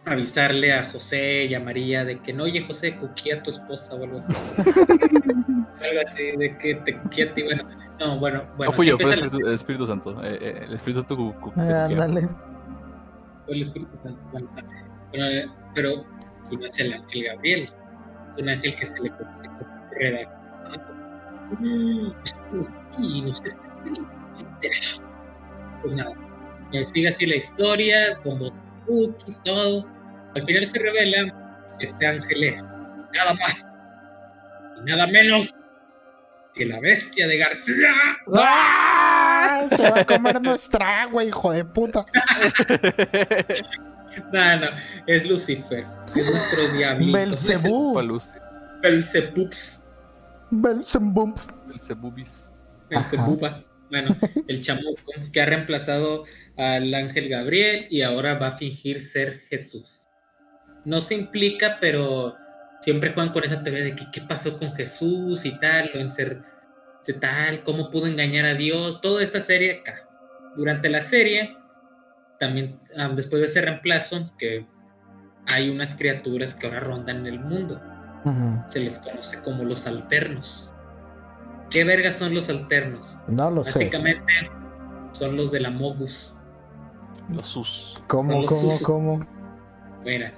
Speaker 1: avisarle a José y a María de que no, oye José, cuquía a tu esposa o algo así. <laughs> algo así, de que te cuquía a ti, bueno, no, bueno, bueno.
Speaker 3: no fui yo, fue el Espíritu, el Espíritu Santo. Eh, eh, el Espíritu Santo. cuquea.
Speaker 2: Ándale.
Speaker 1: fue el Espíritu Santo. Bueno, pero, eh, pero y no es el ángel Gabriel, es un ángel que se le conoce como redactado. Spooky, no sé será. Pues nada, eh, sigue así la historia, como spooky, todo. Al final se revela que este ángel es nada más y nada menos que la bestia de García.
Speaker 2: ¡Ah! Se va a comer <laughs> nuestra agua, hijo de puta. <laughs>
Speaker 1: No, no, es Lucifer, es nuestro diablito.
Speaker 2: Belcebú.
Speaker 3: Paluce.
Speaker 1: Belzebups.
Speaker 2: Belzebub.
Speaker 3: Belzebubis.
Speaker 1: Belzebuba. Bueno, el chamuco que ha reemplazado al ángel Gabriel y ahora va a fingir ser Jesús. No se implica, pero siempre juegan con esa teoría de que qué pasó con Jesús y tal, lo encer se tal, cómo pudo engañar a Dios, toda esta serie acá. Durante la serie, también después de ese reemplazo, que hay unas criaturas que ahora rondan el mundo. Se les conoce como los alternos. ¿Qué vergas son los alternos?
Speaker 2: No lo sé.
Speaker 1: Básicamente son los de la Mogus.
Speaker 3: Los sus.
Speaker 2: ¿Cómo,
Speaker 1: los
Speaker 2: cómo, cómo?
Speaker 1: Mira,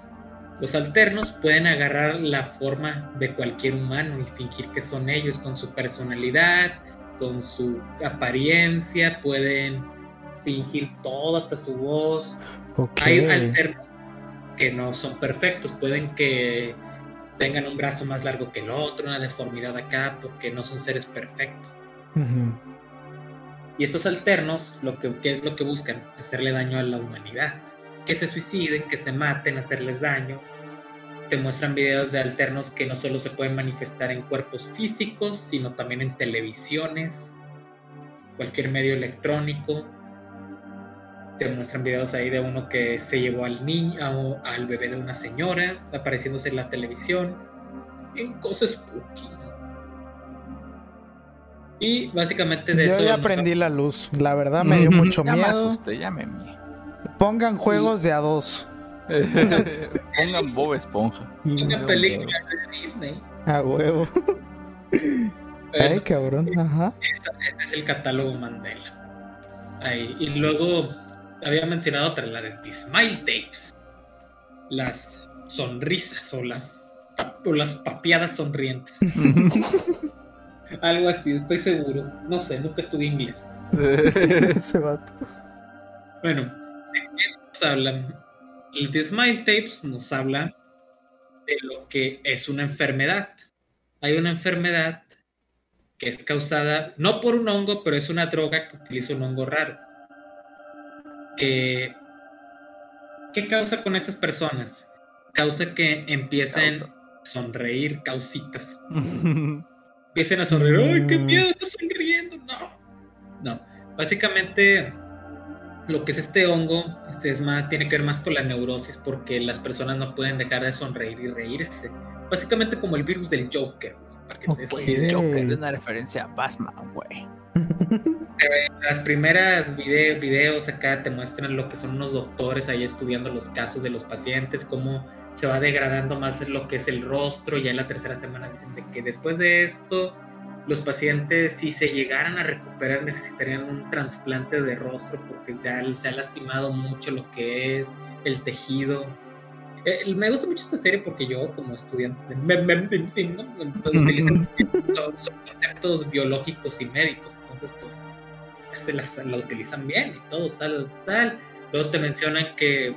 Speaker 1: los alternos pueden agarrar la forma de cualquier humano y fingir que son ellos con su personalidad, con su apariencia, pueden fingir todo hasta su voz. Hay alternos que no son perfectos, pueden que tengan un brazo más largo que el otro, una deformidad acá, porque no son seres perfectos. Y estos alternos, lo que, ¿qué es lo que buscan? Hacerle daño a la humanidad. Que se suiciden, que se maten, hacerles daño. Te muestran videos de alternos que no solo se pueden manifestar en cuerpos físicos, sino también en televisiones, cualquier medio electrónico. Te muestran videos ahí de uno que se llevó al niño, al bebé de una señora, apareciéndose en la televisión, en cosas spooky. Y básicamente de
Speaker 2: Yo
Speaker 1: eso
Speaker 2: ya
Speaker 1: nos
Speaker 2: prendí la luz. La verdad me dio mucho
Speaker 3: Ya me
Speaker 2: miedo.
Speaker 3: asusté, ya me mie.
Speaker 2: Pongan juegos de a dos. <laughs>
Speaker 3: Pongan Bob Esponja.
Speaker 2: Y
Speaker 1: Una
Speaker 3: no,
Speaker 1: película de Disney.
Speaker 2: a huevo. <laughs> Ay, cabrón. Ajá.
Speaker 1: este es el catálogo Mandela. Ahí. Y luego había mencionado otra, la de Smile Tapes. Las sonrisas o las, o las papiadas sonrientes. <laughs> Algo así, estoy seguro. No sé, nunca estudié inglés.
Speaker 2: Ese vato.
Speaker 1: Bueno, ¿de qué nos hablan? El The Smile Tapes nos habla de lo que es una enfermedad. Hay una enfermedad que es causada no por un hongo, pero es una droga que utiliza un hongo raro. Que, ¿Qué causa con estas personas? Causa que empiecen
Speaker 3: Causa.
Speaker 1: a sonreír, causitas. <laughs> Empiecen a sonreír. ¡Ay, qué
Speaker 2: Mm.
Speaker 1: miedo! ¡Está sonriendo! No. No. Básicamente, lo que es este hongo es, es más, tiene que ver más con la neurosis porque las personas no pueden dejar de sonreír y reírse. Básicamente como el virus del Joker. idea.
Speaker 3: Joker es una referencia a Batman, güey.
Speaker 1: Las primeras vide- videos acá te muestran lo que son unos doctores ahí estudiando los casos de los pacientes, cómo se va degradando más lo que es el rostro. Ya en la tercera semana dicen de que después de esto, los pacientes, si se llegaran a recuperar, necesitarían un trasplante de rostro porque ya se ha lastimado mucho lo que es el tejido. Eh, me gusta mucho esta serie porque yo, como estudiante de <laughs> son, son conceptos biológicos y médicos. Entonces, pues, se las, la utilizan bien y todo, tal, tal. Luego te mencionan que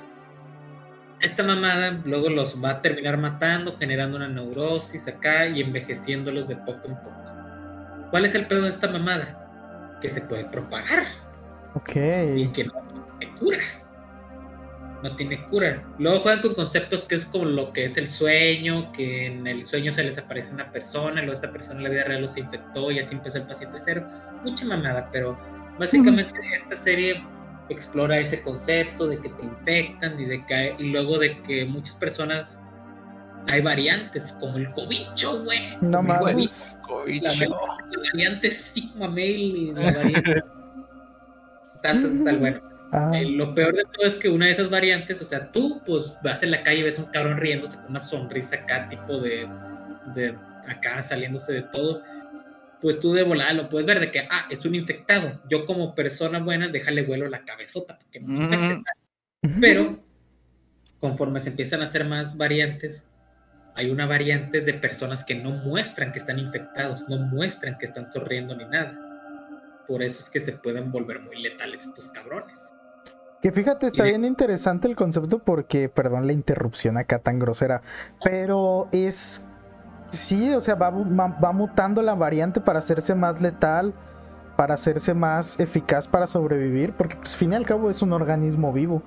Speaker 1: esta mamada luego los va a terminar matando, generando una neurosis acá y envejeciéndolos de poco en poco. ¿Cuál es el pedo de esta mamada? Que se puede propagar.
Speaker 2: Ok.
Speaker 1: Y que no tiene cura. No tiene cura. Luego juegan con conceptos que es como lo que es el sueño, que en el sueño se les aparece una persona, y luego esta persona en la vida real los infectó y así empezó el paciente cero. Mucha mamada, pero básicamente esta serie explora ese concepto de que te infectan y de que y luego de que muchas personas hay variantes como el cobicho, güey.
Speaker 2: No mames.
Speaker 1: La, la variante Sigma Male y la variante <laughs> tal, tal, tal, bueno.
Speaker 2: Ah,
Speaker 1: Eh, lo peor de todo es que una de esas variantes, o sea, tú pues vas en la calle y ves un cabrón riéndose con una sonrisa acá, tipo de, de acá saliéndose de todo, pues tú de volada lo puedes ver de que, ah, es un infectado. Yo como persona buena, déjale vuelo la cabezota, porque. Pero conforme se empiezan a hacer más variantes, hay una variante de personas que no muestran que están infectados, no muestran que están sonriendo ni nada. Por eso es que se pueden volver muy letales estos cabrones.
Speaker 2: Que fíjate, está bien interesante el concepto porque, perdón la interrupción acá tan grosera, pero es, sí, o sea, va, va- va mutando la variante para hacerse más letal, para hacerse más eficaz para sobrevivir, porque pues, al fin y al cabo es un organismo vivo.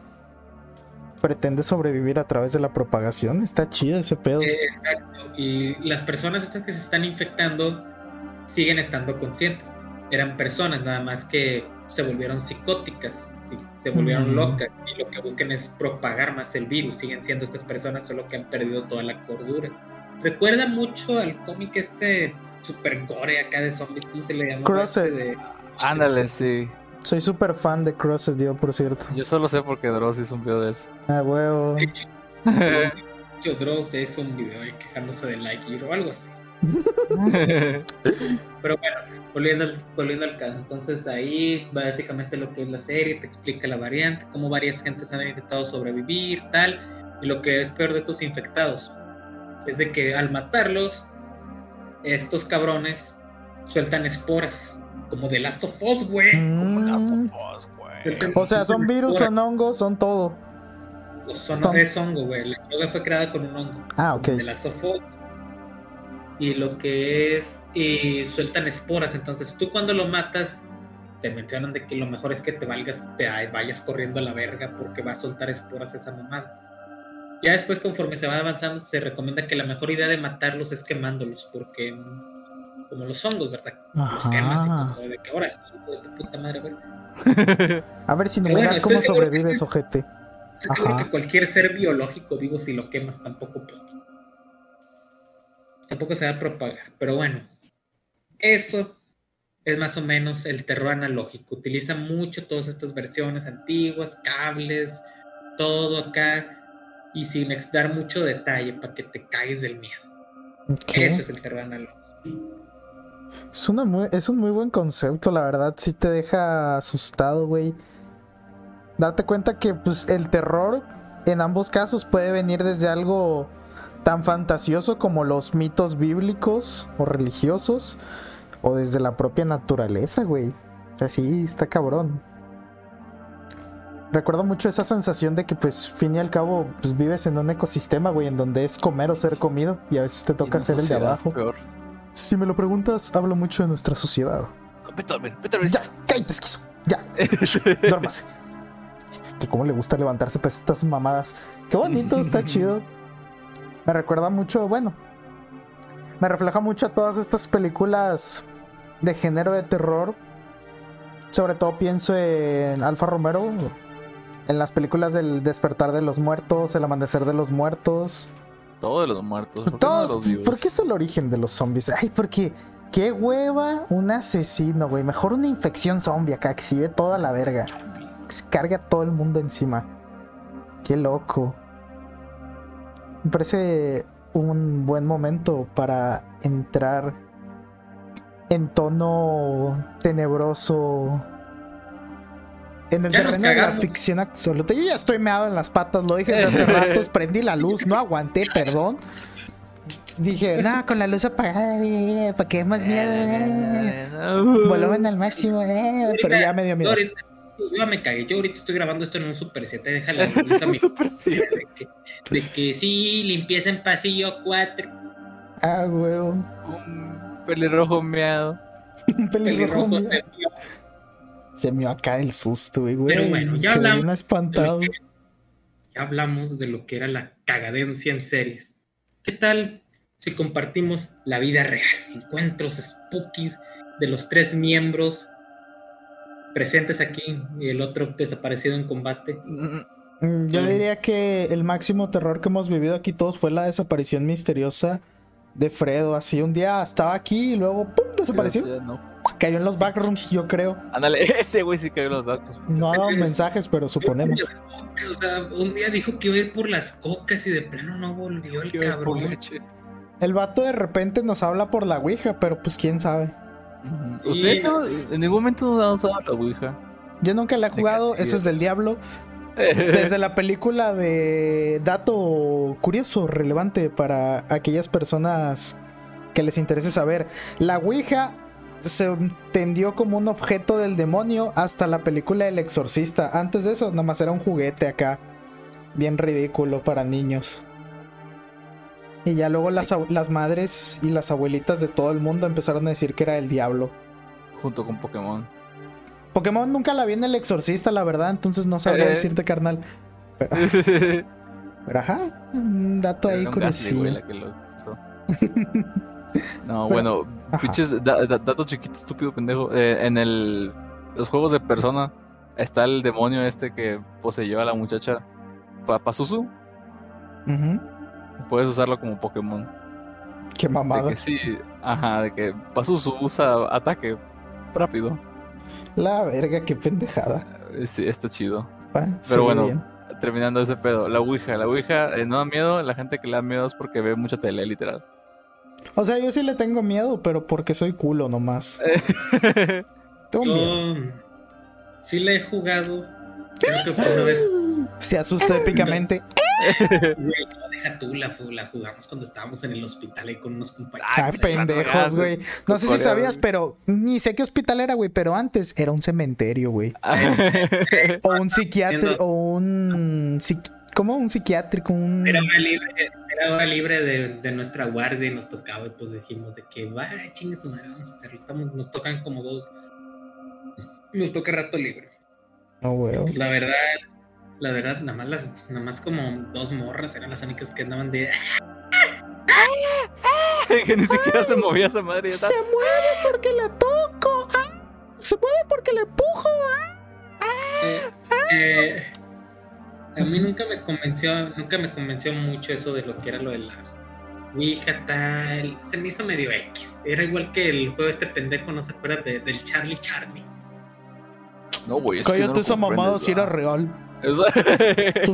Speaker 2: Pretende sobrevivir a través de la propagación, está chido ese pedo.
Speaker 1: Exacto. Y las personas estas que se están infectando siguen estando conscientes. Eran personas nada más que se volvieron psicóticas, sí, se volvieron
Speaker 2: Mm.
Speaker 1: locas y lo que buscan es propagar más el virus. Siguen siendo estas personas, solo que han perdido toda la cordura. Recuerda mucho al cómic este super gore acá de zombies, ¿cómo se le llama?
Speaker 2: Crossed.
Speaker 1: Este de-
Speaker 3: Ándale, sí.
Speaker 2: Soy súper fan de Crossed, yo, por cierto.
Speaker 3: Yo solo sé porque Dross hizo un video de eso.
Speaker 2: Ah, huevo. <laughs>
Speaker 1: De hecho, Dross hizo un video ahí quejándose de Lightyear o algo así. <laughs> Pero bueno, volviendo al, volviendo al caso, entonces ahí básicamente lo que es la serie, te explica la variante, cómo varias gentes han intentado sobrevivir, tal, y lo que es peor de estos infectados es de que al matarlos, estos cabrones sueltan esporas, como de Last of Us, güey.
Speaker 2: Mm.
Speaker 3: Last of Us, güey.
Speaker 1: Sueltan-
Speaker 2: O sea, son virus, son hongos, son todo.
Speaker 1: Son-
Speaker 2: son-
Speaker 1: es hongo, güey. La droga fue creada con un hongo.
Speaker 2: Ah, ok.
Speaker 1: de las sofos y lo que es y sueltan esporas entonces tú cuando lo matas te mencionan de que lo mejor es que te valgas te vayas corriendo a la verga porque va a soltar esporas esa mamada ya después conforme se va avanzando se recomienda que la mejor idea de matarlos es quemándolos porque mm, como los hongos verdad los quemas y como de que ahora sí hijo de tu puta madre güey. <laughs>
Speaker 2: A ver si no
Speaker 1: bueno,
Speaker 2: cómo sobrevives,
Speaker 1: sí.
Speaker 2: ojete. Ajá.
Speaker 1: que cualquier ser biológico vivo si lo quemas tampoco puede. Tampoco se va a propagar. Pero bueno, eso es más o menos el terror analógico. Utiliza mucho todas estas versiones antiguas, cables, todo acá. Y sin dar mucho detalle para que te cagues del miedo. Eso es el terror analógico.
Speaker 2: Es, una muy- es un muy buen concepto, la verdad. Sí te deja asustado, güey. Darte cuenta que pues, el terror en ambos casos puede venir desde algo tan fantasioso como los mitos bíblicos o religiosos, o desde la propia naturaleza, güey. Así está cabrón. Recuerdo mucho esa sensación de que, pues, fin y al cabo, pues vives en un ecosistema, güey, en donde es comer o ser comido, y a veces te toca ser el de abajo.
Speaker 3: Peor.
Speaker 2: Si me lo preguntas, hablo mucho de nuestra sociedad.
Speaker 3: Vete a dormir, vete a dormir.
Speaker 2: Ya, cállate, esquizo. Ya, <laughs> duérmase. Que cómo le gusta levantarse para estas mamadas. Qué bonito, está <laughs> chido. Me recuerda mucho, bueno, me refleja mucho a todas estas películas de género de terror. Sobre todo pienso en Alfa Romero, en las películas del despertar de los muertos, el amanecer de los muertos.
Speaker 3: Todos los muertos. ¿Por qué no
Speaker 2: Todos,
Speaker 3: los vivos?
Speaker 2: ¿por qué es el origen de los zombies? Ay, porque qué hueva un asesino, güey. Mejor una infección zombie acá que se ve toda la verga. Se carga todo el mundo encima. Qué loco. Me parece un buen momento para entrar en tono tenebroso. En el
Speaker 1: Ya
Speaker 2: terreno de la ficción absoluta. Yo ya estoy meado en las patas, lo dije desde hace <laughs> ratos, prendí la luz, no aguanté, perdón. dije, no, con la luz apagada, para que dé más miedo. eh. Volumen al máximo, eh. Pero ya me dio miedo.
Speaker 1: Yo me cagué. Yo ahorita estoy grabando esto en un Super 7. Déjale a <laughs> mi
Speaker 3: Super sí.
Speaker 1: de que, de que sí, limpieza en pasillo 4.
Speaker 2: Ah, huevo.
Speaker 3: Un pelirrojo meado. <laughs>
Speaker 2: Un pelirrojo.
Speaker 1: Pelirrojo.
Speaker 2: Se me acá el susto, güey.
Speaker 1: Pero bueno, ya hablamos
Speaker 2: bien espantado.
Speaker 1: Ya hablamos de lo que era la cagadencia en series. ¿Qué tal si compartimos la vida real? Encuentros spookies de los tres miembros presentes aquí y el otro desaparecido en combate.
Speaker 2: Mm, Yo
Speaker 1: Mm.
Speaker 2: diría que el máximo terror que hemos vivido aquí todos fue la desaparición misteriosa de Fredo. Así un día estaba aquí y luego ¡pum! desapareció.
Speaker 3: Ya no.
Speaker 2: Cayó en los backrooms, yo creo.
Speaker 3: Ándale, <laughs> ese güey sí cayó en los barcos.
Speaker 2: No ha dado
Speaker 1: Es-
Speaker 2: mensajes, pero suponemos.
Speaker 1: O sea, un día dijo que iba a ir por las cocas y de plano no volvió el cabrón.
Speaker 2: El vato de repente nos habla por la Ouija, pero pues quién sabe.
Speaker 1: Y-
Speaker 3: ¿Ustedes no- en ningún momento han usado la Ouija?
Speaker 2: Yo nunca la he jugado, eso es del diablo. <laughs> Desde la película de dato curioso, relevante para aquellas personas que les interese saber. La Ouija se entendió como un objeto del demonio hasta la película El Exorcista. Antes de eso, nomás era un juguete acá. Bien ridículo para niños. Y ya luego las, madres y las abuelitas de todo el mundo empezaron a decir que era el diablo.
Speaker 3: Junto con Pokémon.
Speaker 2: Pokémon nunca la vi en El Exorcista, la verdad, entonces no sabría
Speaker 3: Eh.
Speaker 2: decirte, carnal. Pero, <laughs> pero ajá, un dato ahí curioso. <laughs>
Speaker 3: No,
Speaker 2: Pero-
Speaker 3: bueno, pinches da- da- dato chiquito, estúpido pendejo. Eh, en el los juegos de persona está el demonio este que poseyó a la muchacha Pa- Pazuzu.
Speaker 2: Ujú,
Speaker 3: Puedes usarlo como Pokémon.
Speaker 2: Qué
Speaker 3: De
Speaker 2: mamada.
Speaker 3: que sí, ajá, de que Pazuzu usa ataque rápido.
Speaker 2: La verga, qué pendejada.
Speaker 3: Eh, Sí, está chido.
Speaker 2: Va,
Speaker 3: Pero bueno,
Speaker 2: bien.
Speaker 3: terminando ese pedo. La Ouija, la Ouija eh, no da miedo. La gente que le da miedo es porque ve mucha tele, literal.
Speaker 2: O sea, yo sí le tengo miedo, pero porque soy culo nomás. <laughs> Tengo miedo.
Speaker 1: Yo sí la he jugado. Creo que fue una vez.
Speaker 2: Se asusta épicamente.
Speaker 1: Güey, no, deja tú, la, la jugamos cuando estábamos en el hospital ahí con unos compañeros.
Speaker 2: Ay,
Speaker 3: pues,
Speaker 2: pendejos,
Speaker 3: ragas,
Speaker 2: güey. No sé si sabías, pero ni sé qué hospital era, güey. Pero antes era un cementerio, güey. <laughs> O un psiquiátrico.
Speaker 1: Entiendo.
Speaker 2: O un. ¿Cómo? Un psiquiátrico. Un.
Speaker 1: Era libre, era hora libre de, de nuestra guardia y nos tocaba y pues dijimos de que va, chingue su madre, vamos a hacerlo. Estamos- nos tocan como dos. Nos toca rato libre.
Speaker 2: No, güey.
Speaker 1: La verdad, la verdad, nada más las, nada más como dos morras eran las únicas que andaban de <laughs>
Speaker 3: que ni siquiera se movía esa madre. Ya está.
Speaker 2: Se mueve porque le toco. ah. Se mueve porque le empujo. ah.
Speaker 1: Eh, eh, a mí nunca me convenció, nunca me convenció mucho eso de lo que era lo de la Ouija tal. Se me hizo medio X. Era igual que el juego este pendejo, ¿no se acuerdan de- del Charlie Charlie?
Speaker 3: No, güey. es que no
Speaker 2: Cállate
Speaker 3: lo
Speaker 2: esa mamada si era real. <laughs>
Speaker 3: Eso...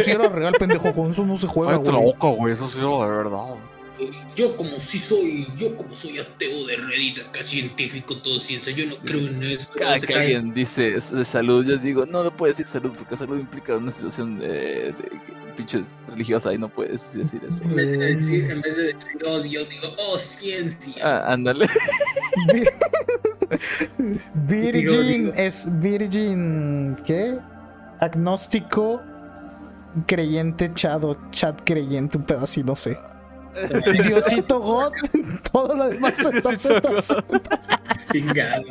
Speaker 2: Sí era real, pendejo. Con eso no se juega,
Speaker 3: Cállate la
Speaker 2: güey.
Speaker 3: boca, güey. Eso sí era de verdad.
Speaker 1: Yo como si soy, yo como soy ateo de Reddit, acá científico, todo ciencia, yo no creo en eso.
Speaker 3: Cada que alguien dice de salud, yo digo, no, no puedes decir salud porque salud implica una situación de, de pinches religiosa y no puedes decir eso.
Speaker 1: En vez, de decir, en vez de decir odio, digo, oh, ciencia.
Speaker 3: Ah, ándale. <laughs>
Speaker 2: Virgin
Speaker 1: Digo, digo.
Speaker 2: es Virgin. ¿Qué? Agnóstico. Creyente, chado, chat creyente, un pedo así, no sé. Diosito God, <laughs> todo lo demás.
Speaker 1: Chingado.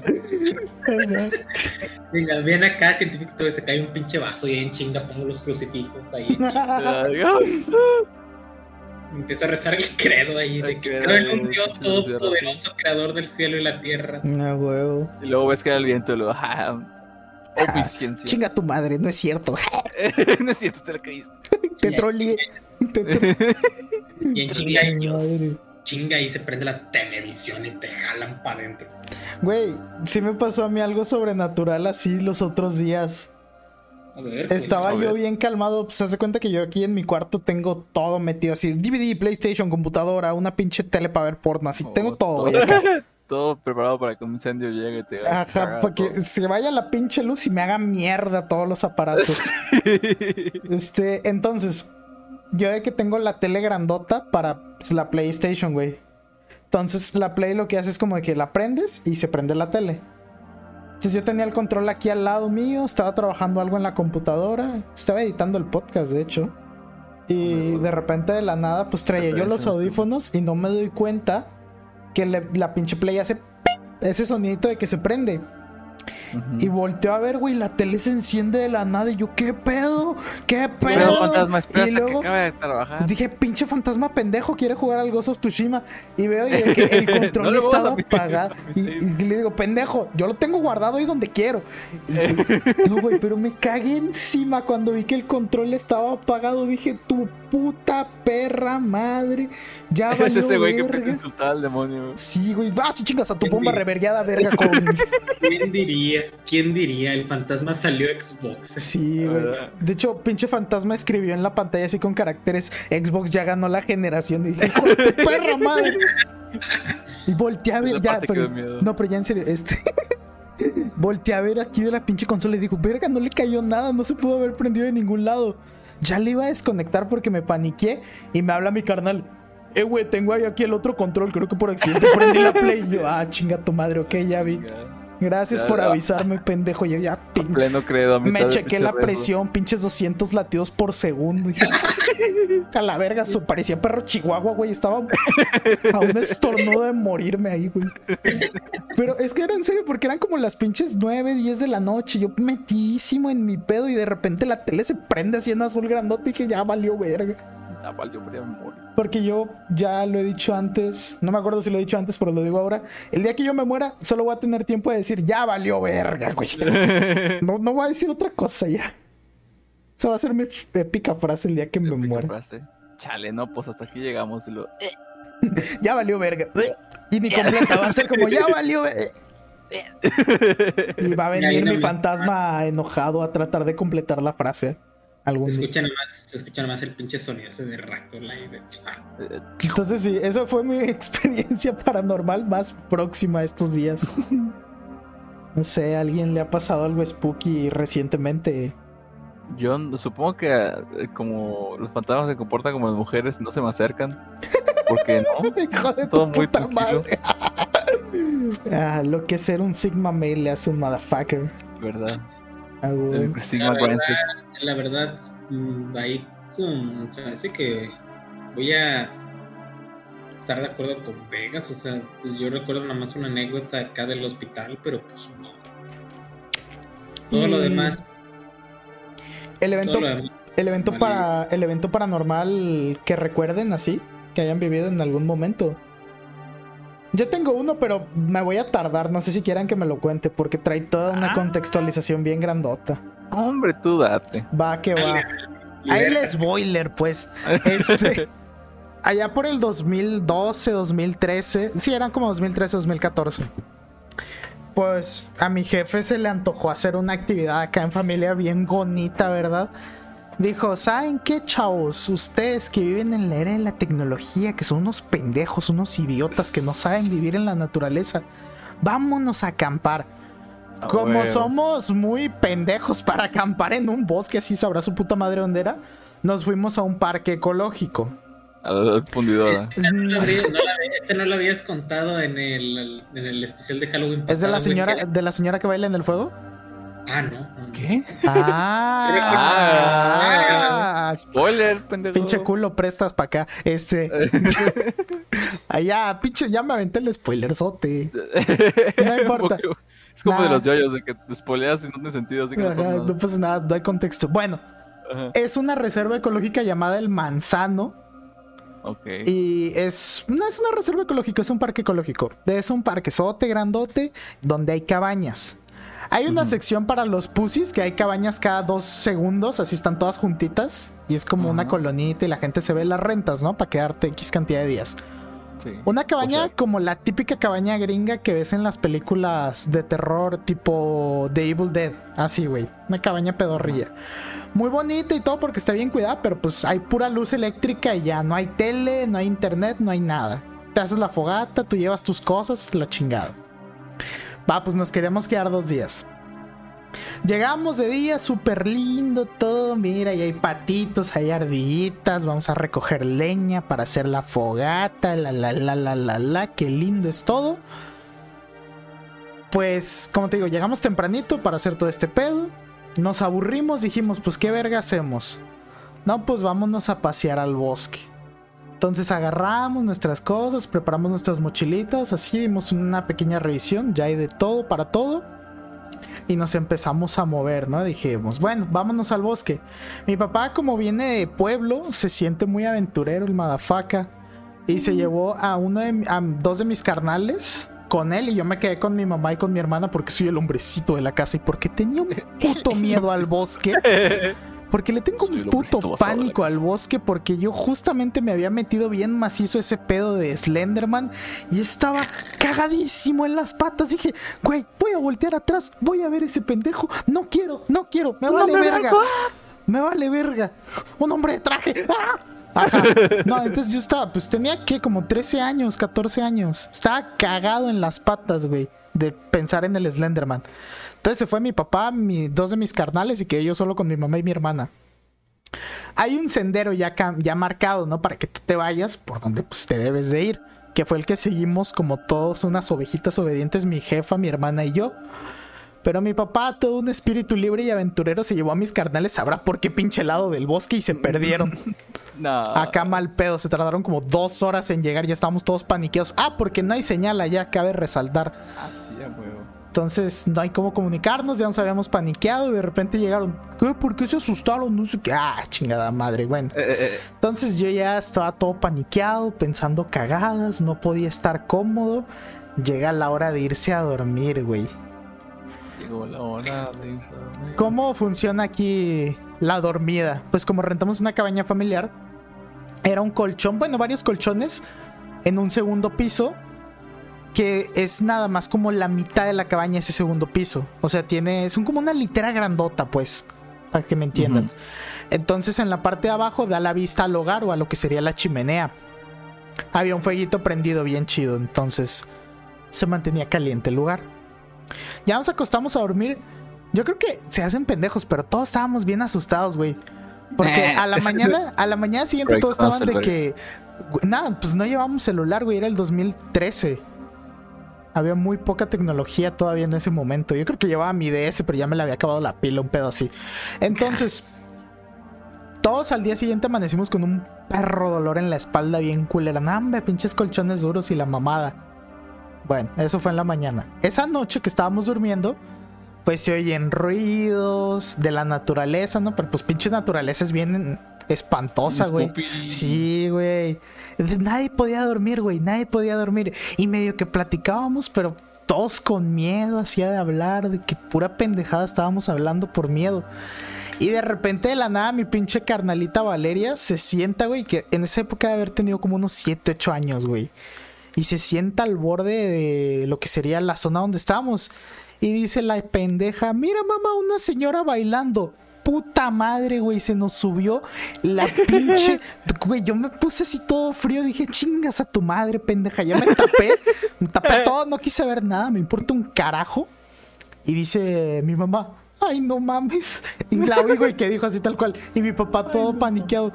Speaker 1: Venga, ven acá, científico, todo se cae un pinche vaso y ahí en chinga pongo los crucifijos ahí. en <laughs> chinga. Empiezo a rezar el credo ahí de que creo en un Dios todopoderoso, creador del cielo y la tierra.
Speaker 2: No, huevo.
Speaker 3: Y luego ves que era el viento y luego, ah, omnisciencia.
Speaker 2: Chinga tu madre, no es cierto. <laughs>
Speaker 3: no es cierto, te lo creíste.
Speaker 2: Te
Speaker 1: Y en chinga,
Speaker 2: madre.
Speaker 1: chinga ahí se prende la televisión y te jalan para adentro.
Speaker 2: Güey, sí me pasó a mí algo sobrenatural así los otros días.
Speaker 1: A ver,
Speaker 2: Estaba
Speaker 3: A
Speaker 2: yo
Speaker 3: ver.
Speaker 2: bien calmado. Pues hace cuenta que yo aquí en mi cuarto tengo todo metido así: DVD, PlayStation, computadora, una pinche tele para ver porno. Así
Speaker 3: Oh,
Speaker 2: tengo todo,
Speaker 3: todo.
Speaker 2: acá. <laughs>
Speaker 3: Todo preparado para que un incendio llegue y te
Speaker 2: Ajá, para que
Speaker 3: todo.
Speaker 2: se vaya la pinche luz y me haga mierda todos los aparatos. <laughs> Este, entonces, yo de que tengo la tele grandota para la PlayStation, güey. Entonces la Play lo que hace es como de que la prendes y se prende la tele. Entonces yo tenía el control aquí al lado mío, estaba trabajando algo en la computadora, estaba editando el podcast, de hecho. Y de repente de la nada, pues traía yo los audífonos y no me doy cuenta que le- la pinche play hace ese sonidito de que se prende. Y volteo a ver, güey, la tele se enciende de la nada y yo, ¿qué pedo? ¿Qué pedo?
Speaker 3: Pero fantasma,
Speaker 2: Y
Speaker 3: que
Speaker 2: luego-
Speaker 3: acabe de trabajar.
Speaker 2: Dije, pinche fantasma pendejo, quiere jugar al Ghost of Tsushima. Y veo y que el <laughs> control
Speaker 3: No
Speaker 2: estaba apagado. <laughs> Y, le digo, pendejo, yo lo tengo guardado ahí donde quiero. Y- <laughs> no, güey, pero me cagué encima cuando vi que el control estaba apagado. Dije, tu puta perra madre. Ya
Speaker 3: Es
Speaker 2: valió
Speaker 3: ese güey que
Speaker 2: verga".
Speaker 3: empieza a insultar al demonio. güey.
Speaker 2: Sí, güey. Ah, sí, chingas a tu
Speaker 1: ¿Quién
Speaker 2: bomba revergueada, verga. Con...
Speaker 1: ¿Quién diría? ¿Quién diría? El fantasma salió Xbox.
Speaker 2: Sí, güey.
Speaker 3: ¿Verdad?
Speaker 2: De hecho, pinche fantasma escribió en la pantalla así con caracteres: Xbox ya ganó la generación. Y dije, hijo de tu <laughs> perra madre. Y volteé a ver, ya, pero- no, pero ya en serio, este. <laughs> volteé a ver aquí de la pinche consola y digo, verga, no le cayó nada, no se pudo haber prendido de ningún lado. Ya le iba a desconectar porque me paniqué y me habla mi carnal. Eh, güey, tengo ahí aquí el otro control, creo que por accidente prendí la <laughs> play. Y yo, ah, chinga tu madre, ok, ya vi. Gracias
Speaker 3: Ya,
Speaker 2: por
Speaker 3: ya.
Speaker 2: avisarme, pendejo. Yo ya, <laughs> pin-
Speaker 3: Pleno credo. a
Speaker 2: me chequé la
Speaker 3: rezo.
Speaker 2: presión, pinches 200 latidos por segundo. A la verga, su, parecía perro chihuahua, güey. Estaba a un estornudo de morirme ahí, güey. Pero es que era en serio, porque eran como las pinches 9, 10 de la noche. Yo metidísimo en mi pedo y de repente la tele se prende así en azul grandote. Dije, ya valió verga.
Speaker 3: Ah, valió, ya me morí.
Speaker 2: Porque yo ya lo he dicho antes, no me acuerdo si lo he dicho antes, pero lo digo ahora. El día que yo me muera, solo voy a tener tiempo de decir, ya valió verga, güey. <laughs> No, no voy a decir otra cosa ya. Esa va a ser mi épica frase el día que me muera.
Speaker 3: frase. Chale, no, pues hasta aquí llegamos y lo. eh, <laughs>
Speaker 2: Ya valió verga. Y ni completa, va a ser como, ya valió verga. <laughs> Y va a venir mi fantasma enojado a tratar de completar la frase. Algún
Speaker 1: Se
Speaker 2: día.
Speaker 1: escucha nomás, se escucha nomás el pinche sonido ese de Raccoon ahí de- ah,
Speaker 2: Entonces sí, esa fue mi <laughs> experiencia paranormal más próxima a estos días. No sé, ¿a alguien le ha pasado algo spooky recientemente?
Speaker 3: Yo supongo que eh, como los fantasmas se comportan como las mujeres, no se me acercan. Porque no. <laughs>
Speaker 2: Hijo de
Speaker 3: Todo muy tranquilo. <laughs>
Speaker 2: Ah, lo que ser un Sigma male le hace un motherfucker.
Speaker 3: ¿Verdad?
Speaker 2: Ah.
Speaker 3: El Sigma
Speaker 1: La
Speaker 3: Grand Six.
Speaker 1: La verdad, mm, ahí mm, se me hace que voy a estar de acuerdo con Vegas. O sea, yo recuerdo nada más una anécdota acá del hospital, pero pues no. Todo lo demás,
Speaker 2: El evento,
Speaker 1: demás.
Speaker 2: el evento
Speaker 1: Vale.
Speaker 2: para. El evento paranormal que recuerden así, que hayan vivido en algún momento. Yo tengo uno, pero me voy a tardar. No sé si quieran que me lo cuente, porque trae toda una
Speaker 3: Ah.
Speaker 2: contextualización bien grandota.
Speaker 3: Hombre, tú date.
Speaker 2: Va que va. Ahí el spoiler, pues. Este, <laughs> allá por el 2012, 2013. Sí, eran como 2013, 2014. Pues a mi jefe se le antojó hacer una actividad acá en familia bien bonita, ¿verdad? Dijo, ¿saben qué, chavos? Ustedes que viven en la era de la tecnología, que son unos pendejos, unos idiotas que no saben vivir en la naturaleza, vámonos a acampar.
Speaker 3: A
Speaker 2: Como somos muy pendejos para acampar en un bosque, así sabrá su puta madre dónde era, nos fuimos a un parque ecológico.
Speaker 3: Al, al fundidora.
Speaker 1: No <laughs> no había- este no lo habías contado en el, en el especial de Halloween.
Speaker 2: ¿Es de la señora,
Speaker 1: que-
Speaker 2: de la señora que baila en el fuego?
Speaker 1: Ah, no.
Speaker 3: ¿Qué?
Speaker 2: Ah,
Speaker 3: Spoiler, pendejo.
Speaker 2: pinche culo prestas para acá. Este, <laughs> allá, pinche, ya me aventé el spoilerzote. <laughs> No importa.
Speaker 3: Es como
Speaker 2: Nada.
Speaker 3: de los yoyos, de que te spoileas y no tiene sentido, así que no pasa nada.
Speaker 2: no pasa nada, no hay contexto. Bueno,
Speaker 3: Ajá.
Speaker 2: es una reserva ecológica llamada el Manzano.
Speaker 3: Ok.
Speaker 2: Y es. No es una reserva ecológica, es un parque ecológico. Es un parquezote grandote donde hay cabañas. Hay una sección para los pussies que hay cabañas cada dos segundos, así están todas juntitas. Y es como una colonita y la gente se ve las rentas, ¿no? Para quedarte X cantidad de días.
Speaker 3: Sí.
Speaker 2: Una cabaña
Speaker 3: O sea,
Speaker 2: como la típica cabaña gringa que ves en las películas de terror tipo The Evil Dead. Así, güey. Una cabaña pedorrilla. Muy bonita y todo porque está bien cuidada, pero pues hay pura luz eléctrica y ya no hay tele, no hay internet, no hay nada. Te haces la fogata, tú llevas tus cosas, la chingada. Va, pues nos queríamos quedar dos días. Llegamos de día, súper lindo todo. Mira, y hay patitos, hay ardillitas. Vamos a recoger leña para hacer la fogata. La, la, la, la, la, la. Qué lindo es todo. Pues, como te digo, llegamos tempranito para hacer todo este pedo. Nos aburrimos, dijimos, pues, ¿qué verga hacemos? No, pues vámonos a pasear al bosque. Entonces agarramos nuestras cosas, preparamos nuestras mochilitas, así dimos una pequeña revisión, ya hay de todo para todo. Y nos empezamos a mover, ¿no? Dijimos, bueno, vámonos al bosque. Mi papá, como viene de pueblo, se siente muy aventurero, el madafaca. Y se llevó a uno de a dos de mis carnales con él y yo me quedé con mi mamá y con mi hermana porque soy el hombrecito de la casa y porque tenía un puto miedo al bosque. <laughs> Porque le tengo un puto pánico al bosque porque yo justamente me había metido bien macizo ese pedo de Slenderman y estaba cagadísimo en las patas. Dije, güey, voy a voltear atrás, voy a ver ese pendejo. No quiero, no quiero, me vale verga. Me vale verga. Un hombre de traje. ¡Ah! No, entonces yo estaba, pues tenía que como 13 años, 14 años. Estaba cagado en las patas, güey, de pensar en el Slenderman. Entonces se fue mi papá, mi, dos de mis carnales y quedé yo solo con mi mamá y mi hermana. Hay un sendero ya, ya marcado, ¿no? Para que tú te vayas por donde pues, te debes de ir. Que fue el que seguimos como todos unas ovejitas obedientes, mi jefa, mi hermana y yo. Pero mi papá, todo un espíritu libre y aventurero, se llevó a mis carnales, sabrá por qué pinche lado del bosque y se perdieron. <laughs>
Speaker 3: No.
Speaker 2: Acá mal pedo, se tardaron como dos horas en llegar, ya estábamos todos paniqueados. Ah, porque no hay señal allá, cabe resaltar.
Speaker 3: Así, ah.
Speaker 2: Entonces no hay cómo comunicarnos, ya nos habíamos paniqueado y de repente llegaron. ¿Qué? ¿Por qué se asustaron? No sé qué. Ah, chingada madre, bueno.
Speaker 3: Eh, eh, eh.
Speaker 2: Entonces yo ya estaba todo paniqueado, pensando cagadas, no podía estar cómodo. Llega la hora de irse a dormir, güey.
Speaker 3: Llegó la hora de irse a dormir.
Speaker 2: ¿Cómo funciona aquí la dormida? Pues como rentamos una cabaña familiar, era un colchón, bueno, varios colchones en un segundo piso que es nada más como la mitad de la cabaña ese segundo piso. O sea, tiene, son como una litera grandota, pues, para que me entiendan. Entonces en la parte de abajo da la vista al hogar o a lo que sería la chimenea. Había un fueguito prendido bien chido, entonces se mantenía caliente el lugar. Ya nos acostamos a dormir. Yo creo que se hacen pendejos, pero todos estábamos bien asustados, güey. Porque a la mañana, a la mañana siguiente todos estaban de que nada, pues no llevamos celular, güey, era el 2013 había muy poca tecnología todavía en ese momento. Yo creo que llevaba mi DS, pero ya me le había acabado la pila, un pedo así. Entonces, <laughs> todos al día siguiente amanecimos con un perro dolor en la espalda bien culera. Nambe, pinches colchones duros y la mamada. Bueno, eso fue en la mañana. Esa noche que estábamos durmiendo, pues se oyen ruidos de la naturaleza, ¿no? Pero pues pinche naturaleza es bien espantosa, güey. Sí, güey. Nadie podía dormir, güey. Nadie podía dormir. Y medio que platicábamos, pero todos con miedo, hacía de hablar, de que pura pendejada estábamos hablando por miedo. Y de repente de la nada mi pinche carnalita Valeria se sienta, güey, que en esa época de haber tenido como unos 7, 8 años, güey. Y se sienta al borde de lo que sería la zona donde estábamos. Y dice la pendeja, mira mamá, una señora bailando puta madre, güey, se nos subió la <laughs> pinche. Güey, yo me puse así todo frío, dije, chingas a tu madre, pendeja. Ya me tapé, me tapé todo, no quise ver nada, me importa un carajo. Y dice mi mamá, ay, no mames. Y la oigo y que dijo así tal cual. Y mi papá todo paniqueado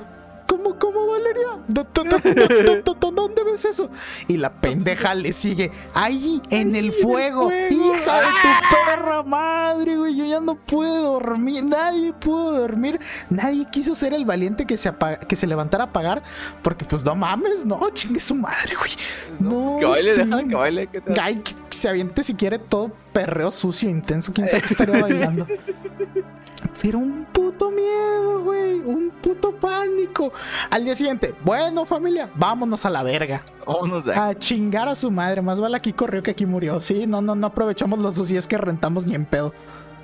Speaker 2: ¿Cómo, cómo, Valeria? ¿Dónde ves eso? Y la pendeja le sigue. Ahí, en el fuego. Hija de tu perra madre, güey. Yo ya no puedo dormir. Nadie pudo dormir. Nadie quiso ser el valiente que se, que se levantara a pagar. Porque, pues, no mames, no, chingue su madre, güey. No,
Speaker 3: pues, que baile, deja que baile. ¿qué te
Speaker 2: Ay, que se aviente si quiere todo perreo sucio, intenso. Quién sabe qué estaría bailando. <laughs> Pero un puto miedo, güey. Un puto pánico. Al día siguiente, bueno, familia, vámonos a la verga.
Speaker 3: Vámonos
Speaker 2: a chingar a su madre. Más vale aquí corrió que aquí murió. Sí, no, no, no aprovechamos los dos días que rentamos ni en pedo.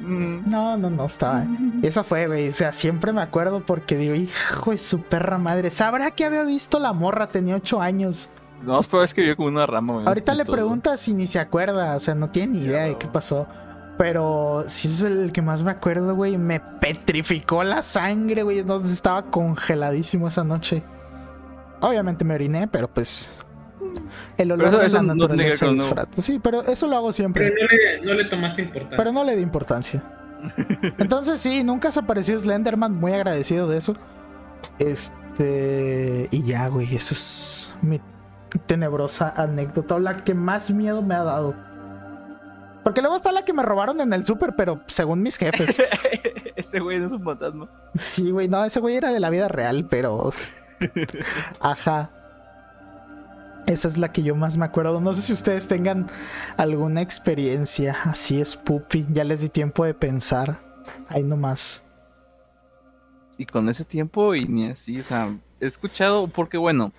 Speaker 2: Mm. No, no, no, estaba. <laughs> Esa fue, güey. O sea, siempre me acuerdo porque digo, hijo de su perra madre. ¿Sabrá que había visto la morra? Tenía ocho años.
Speaker 3: No, pero es que vio como una rama.
Speaker 2: Ahorita le preguntas si ni se acuerda. O sea, no tiene ni idea de qué pasó. Pero si es el que más me acuerdo, güey. Me petrificó la sangre, güey. Entonces estaba congeladísimo esa noche. Obviamente me oriné, pero pues. El olor de la naturaleza no, Sí, pero eso lo hago siempre.
Speaker 1: Pero no le, no le tomaste importancia.
Speaker 2: Pero no le di importancia. <laughs> Entonces sí, nunca se apareció Slenderman, muy agradecido de eso. Este... Y ya, güey, eso es mi tenebrosa anécdota, la que más miedo me ha dado. Porque luego está la que me robaron en el súper, pero según mis jefes. <laughs>
Speaker 3: ese güey no es un fantasma.
Speaker 2: Sí, güey, no, ese güey era de la vida real, pero... <laughs> Ajá. Esa es la que yo más me acuerdo. No sé si ustedes tengan alguna experiencia. Así es, pupi. Ya les di tiempo de pensar. Ahí nomás.
Speaker 3: Y con ese tiempo y ni así, o sea, he escuchado, porque bueno.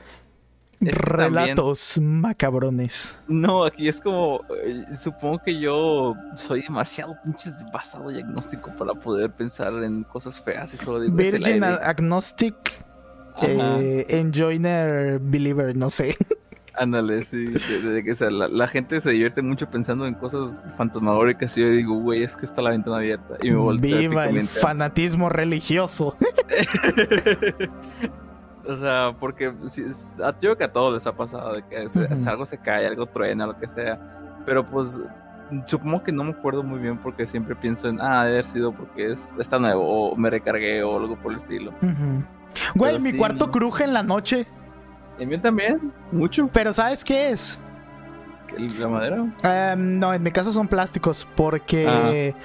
Speaker 2: Relatos macabrones.
Speaker 3: No, aquí es como. Eh, supongo que yo soy demasiado pinches basado y agnóstico para poder pensar en cosas feas y solo digo.
Speaker 2: Virgin Agnostic. Eh, enjoiner Believer, no sé. <laughs>
Speaker 3: Ándale, sí. De, que la, gente se divierte mucho pensando en cosas fantasmagóricas y yo digo, güey, es que está la ventana abierta. Y me volteo
Speaker 2: Viva el fanatismo religioso. <laughs>
Speaker 3: o sea, porque yo creo que a todos les ha pasado de que algo se cae, algo truena, lo que sea. Pero pues supongo que no me acuerdo muy bien porque siempre pienso en, ah, debe haber sido porque está nuevo o me recargué o algo por el estilo.
Speaker 2: Güey, mi cuarto cruje en la noche.
Speaker 3: El mío también, mucho.
Speaker 2: Pero ¿sabes qué es?
Speaker 3: ¿La madera?
Speaker 2: Em, no, en mi caso son plásticos porque...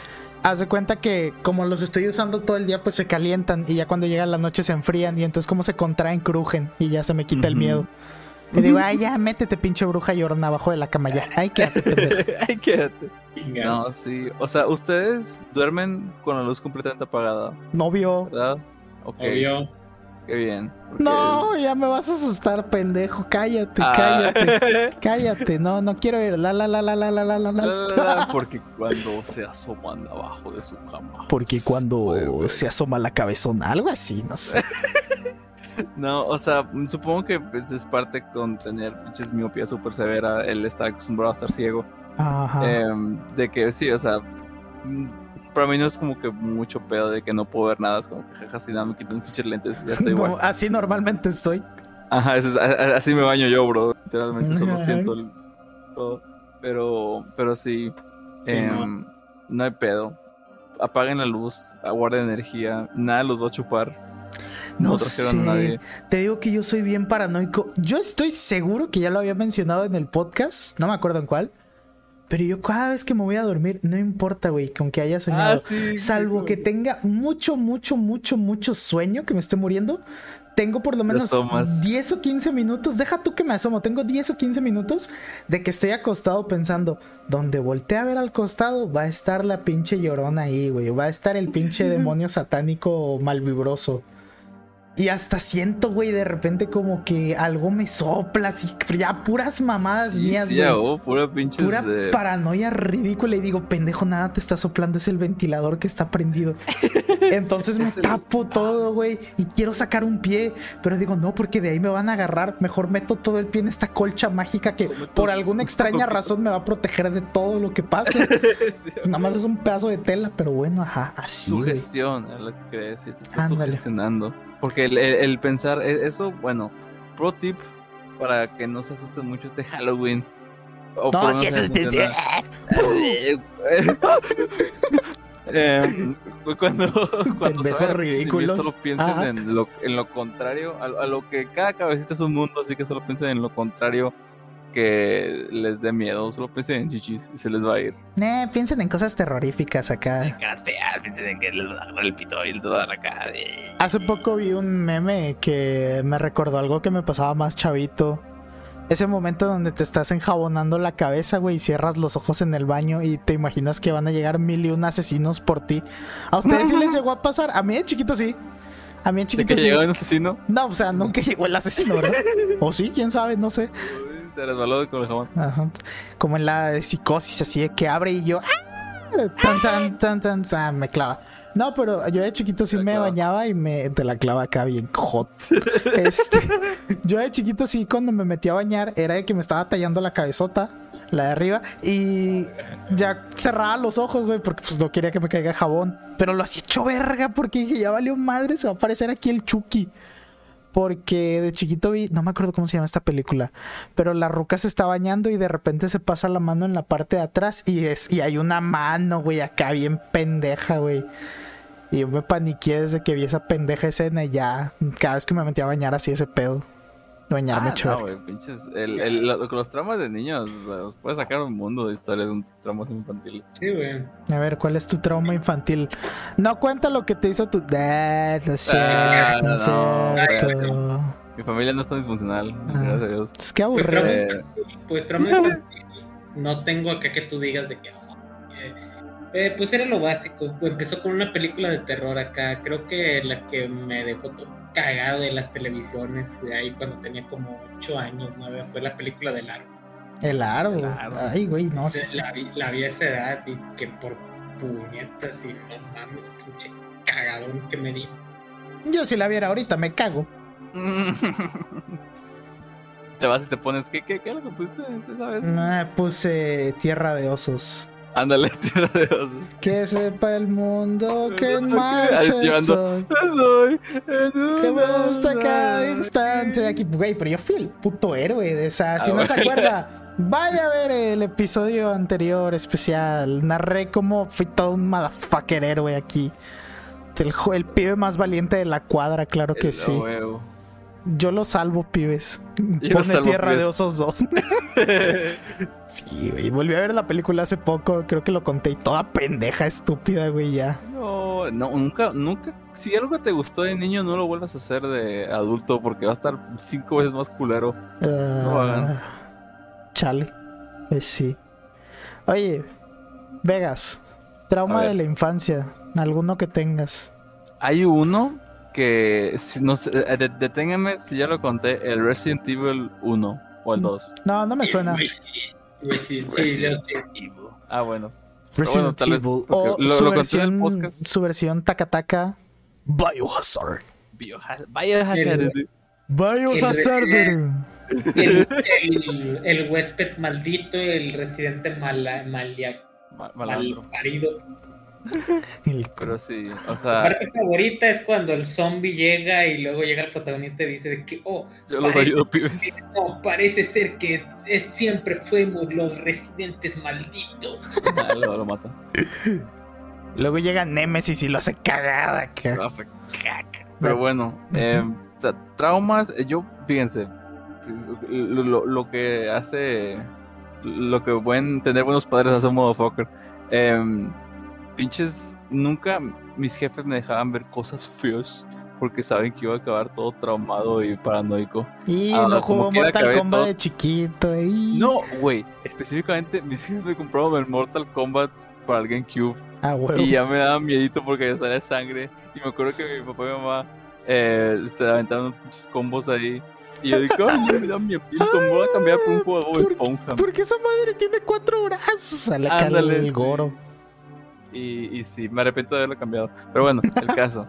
Speaker 2: Haz de cuenta que como los estoy usando todo el día, pues se calientan y ya cuando llega la noche se enfrían y entonces como se contraen, crujen y ya se me quita el miedo. Y digo, ay, ya, métete, pinche bruja llorona abajo de la cama ya. Ay, quédate, <laughs>
Speaker 3: Ay, quédate. No, sí. O sea, ¿ustedes duermen con la luz completamente apagada?
Speaker 2: Novio.
Speaker 3: ¿Verdad? Ok.
Speaker 1: Obvio.
Speaker 3: Qué bien.
Speaker 2: No, ya me vas a asustar, pendejo. Cállate, ah. cállate. <laughs> Cállate. No, no quiero ir. La, la, la, la, la, la, la, la.
Speaker 3: la porque cuando se asoman abajo de su cama.
Speaker 2: Porque cuando se asoma la cabezona, algo así, no sé. <laughs>
Speaker 3: No, o sea, supongo que pues, es parte con tener pinches miopía súper severa. Él está acostumbrado a estar ciego.
Speaker 2: Ajá.
Speaker 3: Eh, de que sí, o sea, para mí no es como que mucho pedo de que no puedo ver nada. Es como que jaja, si nada, me quito un pinche lentes y ya estoy igual.
Speaker 2: así normalmente estoy.
Speaker 3: Ajá, así me baño yo, bro. Literalmente solo siento todo. Pero, pero sí, em, no. hay pedo. Apaguen la luz, aguarden energía, nada los va a chupar.
Speaker 2: No, sé. Te digo que yo soy bien paranoico. Yo estoy seguro que ya lo había mencionado en el podcast, no me acuerdo en cuál, pero yo cada vez que me voy a dormir, no importa, güey, con que haya soñado. Ah, salvo que tenga mucho, mucho, mucho, mucho sueño, que me esté muriendo. Tengo por lo menos 10 o 15 minutos. Deja tú que me asomo. Tengo 10 o 15 minutos de que estoy acostado pensando, donde volteé a ver al costado, va a estar la pinche llorona ahí, güey. Va a estar el pinche <laughs> demonio satánico malvibroso. Y hasta siento, güey, de repente como que algo me sopla, así, ya puras mamadas mías,
Speaker 3: sí, oh, pura pinches,
Speaker 2: Pura paranoia ridícula. Y digo, pendejo, nada te está soplando, es el ventilador que está prendido. <laughs> Entonces me tapo todo, güey, y quiero sacar un pie. Pero digo, no, porque de ahí me van a agarrar. Mejor meto todo el pie en esta colcha mágica que por alguna <laughs> extraña razón me va a proteger de todo lo que pase. <laughs> nada más es un pedazo de tela, pero bueno, ajá, así.
Speaker 3: Sugestión, es lo que crees, se está sugestionando. Porque el, pensar, e, eso, bueno, pro tip para que no se asusten mucho este Halloween.
Speaker 2: O no, si eso es
Speaker 3: eh, <laughs> cuando cuando solo piensen en lo, en lo contrario, a, a, lo que cada cabecita es un mundo, así que solo piensen en lo contrario que les dé miedo, solo piensen en chichis y se les va a ir.
Speaker 2: Eh, piensen en cosas terroríficas acá.
Speaker 3: En caras feas, piensen en que les va a dar el pito y les va a dar acá.
Speaker 2: Hace poco vi un meme que me recordó algo que me pasaba más chavito. Ese momento donde te estás enjabonando la cabeza, güey, y cierras los ojos en el baño y te imaginas que van a llegar mil y un asesinos por ti. ¿A ustedes sí les llegó a pasar? A mí de chiquito sí. A mí de chiquito
Speaker 3: ¿De que llegó un asesino?
Speaker 2: No, o sea, nunca <laughs> llegó el asesino, ¿verdad? o sí, quién sabe, no sé.
Speaker 3: Se resbaló con el jabón.
Speaker 2: Como en la psicosis, así de que abre y yo. ¡ah! Tan, tan, tan, tan, tan, me clava. No, pero yo de chiquito sí me bañaba y me te la clava acá bien hot. <laughs> Este, yo de chiquito sí cuando me metí a bañar era de que me estaba tallando la cabezota, la de arriba, y ya cerraba los ojos, güey, porque pues no quería que me caiga jabón. Pero lo hacía hecho verga porque dije, ya valió madre, se va a aparecer aquí el Chucky. Porque de chiquito vi, no me acuerdo cómo se llama esta película, pero la ruca se está bañando y de repente se pasa la mano en la parte de atrás y es y hay una mano, güey, acá bien pendeja, güey. Y yo me paniqué desde que vi esa pendeja escena y ya, cada vez que me metía a bañar así ese pedo. Bañarme
Speaker 3: Ah,
Speaker 2: chévere.
Speaker 3: no, güey, pinches. El, el- lo- los traumas de niños, o sea, os puede sacar un mundo de historias de un traumas infantiles.
Speaker 1: Sí, güey.
Speaker 2: A ver, ¿cuál es tu trauma infantil? No cuenta lo que te hizo tu... Ah, no es
Speaker 3: Ah,
Speaker 2: cierto, no es
Speaker 3: no,
Speaker 2: cierto.
Speaker 3: Mi familia no es tan disfuncional,
Speaker 2: Ah.
Speaker 3: gracias a Dios.
Speaker 2: Es que
Speaker 1: Pues
Speaker 2: aburrido.
Speaker 3: Eh,
Speaker 1: Pues trauma <laughs> infantil, no tengo acá que tú digas de que. ah, eh, eh, pues era lo básico. Empezó con una película de terror acá. Creo que la que me dejó todo cagado de las televisiones, de ahí cuando tenía como 8 años, 9, fue la película del aro.
Speaker 2: El aro.
Speaker 3: El aro.
Speaker 2: Ay, güey, no sé.
Speaker 1: la, vi, la vi a esa edad y que por puñetas y no mames, pinche cagadón que me di.
Speaker 2: Yo si la viera ahorita me cago. <laughs>
Speaker 3: te vas y te pones, ¿qué, qué, qué lo que pusiste esa vez?
Speaker 2: Me puse tierra de osos.
Speaker 3: Ándale, <laughs> tierra de osos.
Speaker 2: Que sepa el mundo <laughs> que en marcha estoy.
Speaker 3: Soy
Speaker 2: Que me gusta cada instante de aquí. Güey, pero yo fui el puto héroe de esa. Si
Speaker 3: Ah,
Speaker 2: no se acuerda, <laughs> vaya a ver el episodio anterior especial. Narré cómo fui todo un motherfucker héroe aquí. El, pibe más valiente de la cuadra, claro que
Speaker 3: El
Speaker 2: sí.
Speaker 3: huevo.
Speaker 2: Yo lo salvo, pibes.
Speaker 3: Yo
Speaker 2: Pone
Speaker 3: salvo,
Speaker 2: Tierra de. Osos 2. <laughs> sí, güey. Volví a ver la película hace poco. Creo que lo conté y toda pendeja, estúpida, güey, ya.
Speaker 3: No, no, nunca, nunca. Si algo te gustó de niño, no lo vuelvas a hacer de adulto porque va a estar cinco veces más culero.
Speaker 2: Ah,
Speaker 3: hagan.
Speaker 2: chale. Pues sí. Oye, Vegas, trauma de la infancia. Alguno que tengas.
Speaker 3: Hay uno que, si no sé, eh, de- deténganme si ya lo conté, el Resident Evil 1 o el 2.
Speaker 2: No, no me suena.
Speaker 3: Resident
Speaker 1: yo sí.
Speaker 3: Evil. Ah, bueno.
Speaker 2: Resident
Speaker 3: bueno, tal
Speaker 2: Evil. O
Speaker 3: lo-
Speaker 2: su,
Speaker 3: lo conté en el
Speaker 2: versión,
Speaker 3: podcast.
Speaker 2: su versión Takataka. Biohazard.
Speaker 3: Biohazard. Biohazard.
Speaker 1: El-
Speaker 2: Biohazard.
Speaker 1: El, el, el huésped maldito, el residente mala, malia,
Speaker 3: Ma- Malandro.
Speaker 1: mal parido. <laughs>
Speaker 2: El-
Speaker 3: Pero sí, o
Speaker 1: Mi
Speaker 3: sea,
Speaker 1: parte favorita es cuando el zombie llega y luego llega el protagonista y dice de que, oh,
Speaker 3: yo los
Speaker 1: parece-
Speaker 3: ayudo, pibes.
Speaker 1: no, parece ser que es, siempre fuimos los residentes malditos. <laughs>
Speaker 3: Ah, lo, lo mata.
Speaker 2: Luego llega Nemesis y lo hace cagada.
Speaker 3: Lo hace caca. Pero bueno, eh, tra- traumas, eh, yo, fíjense, lo, lo- lo que hace, lo que buen tener buenos padres hace un motherfucker. Em, pinches, nunca mis jefes me dejaban ver cosas feas porque saben que iba a acabar todo traumado y paranoico.
Speaker 2: Y
Speaker 3: Ah,
Speaker 2: no jugó Mortal Kombat
Speaker 3: todo-
Speaker 2: de chiquito. y-
Speaker 3: No, güey, específicamente mis jefes me compraron el Mortal Kombat para el GameCube.
Speaker 2: Ah, huevo.
Speaker 3: Y ya me daba miedito porque ya salía sangre. Y me acuerdo que mi papá y mi mamá eh, se aventaron unos pinches combos ahí. Y yo dije, ay, me da miedito, me voy a cambiar por un juego de Bob
Speaker 2: ¿Por-
Speaker 3: Esponja.
Speaker 2: Porque esa madre tiene cuatro brazos. Sale acá el-
Speaker 3: Ándale,
Speaker 2: el
Speaker 3: sí. Y, y sí, me arrepiento de haberlo cambiado. Pero bueno, el <laughs> caso.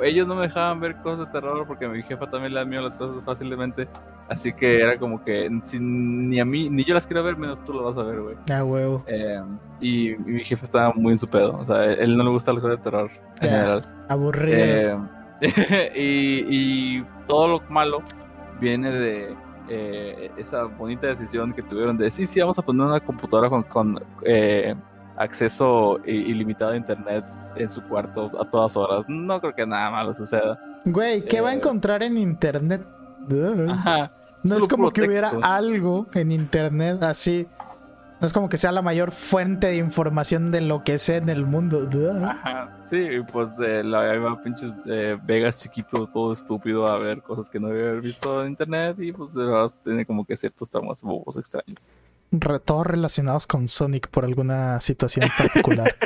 Speaker 3: Ellos no me dejaban ver cosas de terror porque mi jefa también le da miedo las cosas fácilmente. Así que era como que ni a mí, ni yo las quiero ver, menos tú lo vas a ver, güey.
Speaker 2: Ah, huevo.
Speaker 3: Eh, y, y mi jefe estaba muy en su pedo. O sea, él no le gusta las cosas de terror en general.
Speaker 2: Aburrido.
Speaker 3: Eh, <laughs> y, y todo lo malo viene de eh, esa bonita decisión que tuvieron de sí, sí, vamos a poner una computadora con, con, eh, acceso ilimitado a internet en su cuarto a todas horas. No creo que nada malo suceda.
Speaker 2: Güey, ¿qué va a
Speaker 3: eh,
Speaker 2: encontrar en internet?
Speaker 3: Ajá.
Speaker 2: No es como que hubiera algo en internet así. No es como que sea la mayor fuente de información de lo que sea en el mundo.
Speaker 3: Ajá. Sí, pues eh, la pinches eh, Vegas chiquito, todo estúpido a ver cosas que no había visto en internet y pues ahora tiene como que ciertos traumas bobos extraños.
Speaker 2: Re- todos relacionados con Sonic por alguna situación particular. <laughs>